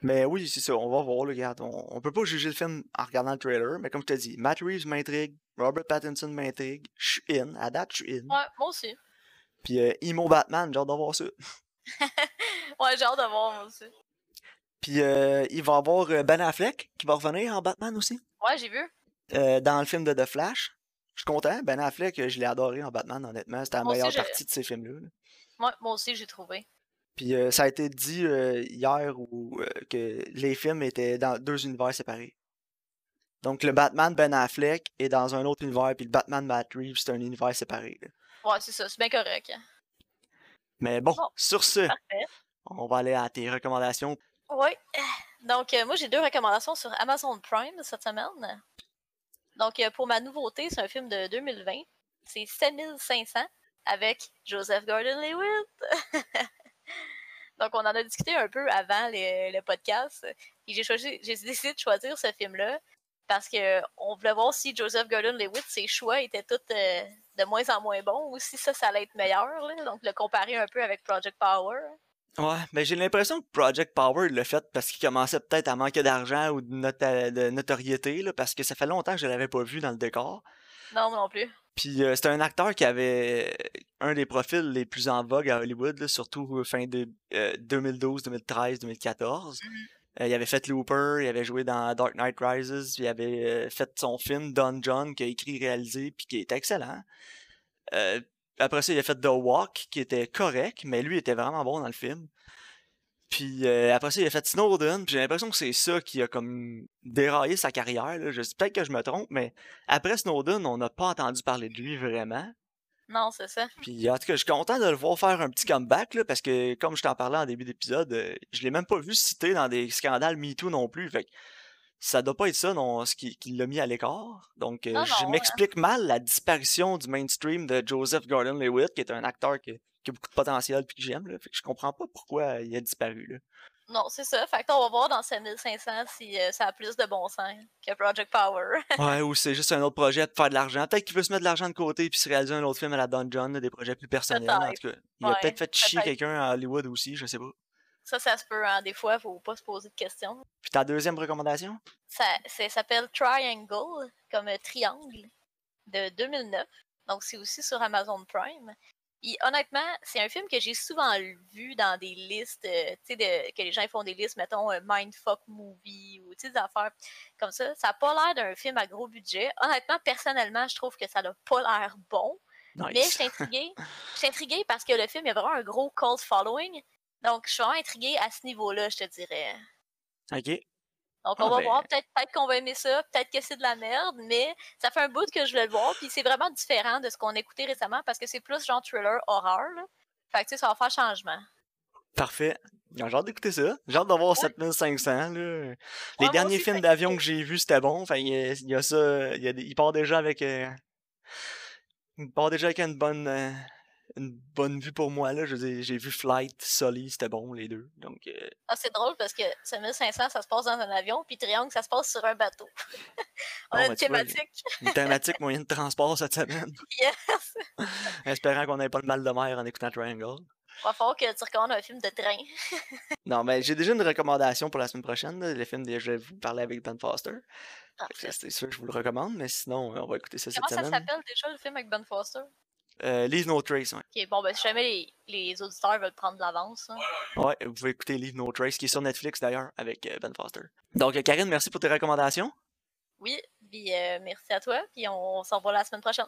Mais oui, c'est ça, on va voir, là, regarde. On, on peut pas juger le film en regardant le trailer, mais comme je te dis, Matt Reeves m'intrigue, Robert Pattinson m'intrigue, je suis in, à date, je suis in. Ouais, moi aussi. Puis euh, Emo Batman, j'ai hâte de voir ça. [laughs] Ouais, j'ai hâte de voir, moi aussi. Puis euh, il va y avoir euh, Ben Affleck qui va revenir en Batman aussi. Ouais, j'ai vu. euh, dans le film de The Flash. Je suis content. Ben Affleck, je l'ai adoré en Batman, honnêtement. C'était la Moi meilleure partie de ces films-là. moi aussi, j'ai trouvé. Puis euh, ça a été dit hier où, que les films étaient dans deux univers séparés. Donc le Batman Ben Affleck est dans un autre univers, puis le Batman Matt Reeves, c'est un univers séparé. là. Ouais, c'est ça, c'est bien correct. Mais bon, sur ce, Parfait. on va aller à tes recommandations. Oui. [sighs] Donc, euh, moi, j'ai deux recommandations sur Amazon Prime cette semaine. Donc, euh, pour ma nouveauté, c'est un film de 2020. C'est 7500 avec Joseph Gordon-Levitt. [laughs] Donc, on en a discuté un peu avant le, podcast. Et j'ai décidé de choisir ce film-là parce que on voulait voir si Joseph Gordon-Levitt, ses choix étaient tous euh, de moins en moins bons ou si ça, ça allait être meilleur. là. Donc, le comparer un peu avec Project Power. Ouais, mais j'ai l'impression que Project Power l'a fait parce qu'il commençait peut-être à manquer d'argent ou de, nota- de notoriété, là, parce que ça fait longtemps que je l'avais pas vu dans le décor. Non, moi non plus. Puis euh, c'était un acteur qui avait un des profils les plus en vogue à Hollywood, là, surtout euh, fin de, euh, 2012, 2013, 2014. Mhm. Euh, il avait fait Looper, il avait joué dans Dark Knight Rises, il avait euh, fait son film Don John, qui a écrit, réalisé, puis qui est excellent. Après ça, il a fait The Walk, qui était correct, mais lui était vraiment bon dans le film. Puis euh, après ça, il a fait Snowden, puis j'ai l'impression que c'est ça qui a comme déraillé sa carrière. Là. Je sais peut-être que je me trompe, mais après Snowden, on n'a pas entendu parler de lui vraiment. Non, c'est ça. Puis en tout cas, je suis content de le voir faire un petit comeback, là, parce que comme je t'en parlais en début d'épisode, euh, je l'ai même pas vu cité dans des scandales MeToo non plus. Fait que ça doit pas être ça non, ce qui, qui l'a mis à l'écart. Donc euh, Non, je non, m'explique mal la disparition du mainstream de Joseph Gordon-Levitt, qui est un acteur qui, qui a beaucoup de potentiel puis que j'aime. Là. Fait que je comprends pas pourquoi il a disparu. Là. Non, c'est ça. Fait que on va voir dans 7500 si euh, ça a plus de bon sens que Project Power. [laughs] Ouais, ou c'est juste un autre projet pour faire de l'argent. Peut-être qu'il veut se mettre de l'argent de côté puis se réaliser un autre film à la Dungeon, là, des projets plus personnels. En tout cas, il a peut-être fait chier quelqu'un à Hollywood aussi, je sais pas. Ça, ça se peut, hein. Des fois, faut pas se poser de questions. Puis ta deuxième recommandation? Ça, ça s'appelle Triangle, comme euh, triangle, de 2009. Donc, c'est aussi sur Amazon Prime. Et honnêtement, c'est un film que j'ai souvent vu dans des listes, euh, tu sais, que les gens font des listes, mettons, un Mindfuck Movie ou des affaires comme ça. Ça n'a pas l'air d'un film à gros budget. Honnêtement, personnellement, je trouve que ça n'a pas l'air bon. Mais je Nice. suis intriguée. Je suis intriguée parce que le film il a vraiment un gros cult following. Donc, je suis vraiment intriguée à ce niveau-là, je te dirais. Ok. Donc, Ah, on va ben- voir. Peut-être peut qu'on va aimer ça, peut-être que c'est de la merde, mais ça fait un bout que je voulais le voir. Puis c'est vraiment différent de ce qu'on a écouté récemment parce que c'est plus genre thriller, horreur. Là. Fait que, tu sais, ça va faire changement. Parfait. J'ai hâte d'écouter ça. J'ai hâte d'avoir Ouais. 7500. Là. Les derniers aussi, films fait d'avion que- j'ai vus, c'était bon. Enfin, il y, a- il y a ça. Il, y a des- il part déjà avec. euh, il part déjà avec une bonne. euh, une bonne vue pour moi. Là. Je j'ai vu Flight, Sully, c'était bon les deux. Donc, euh, Ah, c'est drôle parce que 7500, ça se passe dans un avion, puis Triangle, ça se passe sur un bateau. [laughs] on Bon, a ben, une vois, thématique. une thématique moyen de transport cette semaine. [laughs] Yes! [laughs] Espérant qu'on n'ait pas le mal de mer en écoutant Triangle. Va falloir que tu recommandes un film de train. Non, mais j'ai déjà une recommandation pour la semaine prochaine. là, le film, de- je vais vous parler avec Ben Foster. C'est sûr que je vous le recommande, mais sinon, on va écouter ça Comment cette ça semaine. s'appelle déjà le film avec Ben Foster? Euh, Leave No Trace, ouais. Ok, bon, ben si jamais les, les auditeurs veulent prendre de l'avance. hein. Ouais, vous pouvez écouter Leave No Trace, qui est sur Netflix d'ailleurs, avec euh, Ben Foster. Donc, euh, Karine, merci pour tes recommandations. Oui, puis euh, merci à toi, puis on s'en voit la semaine prochaine.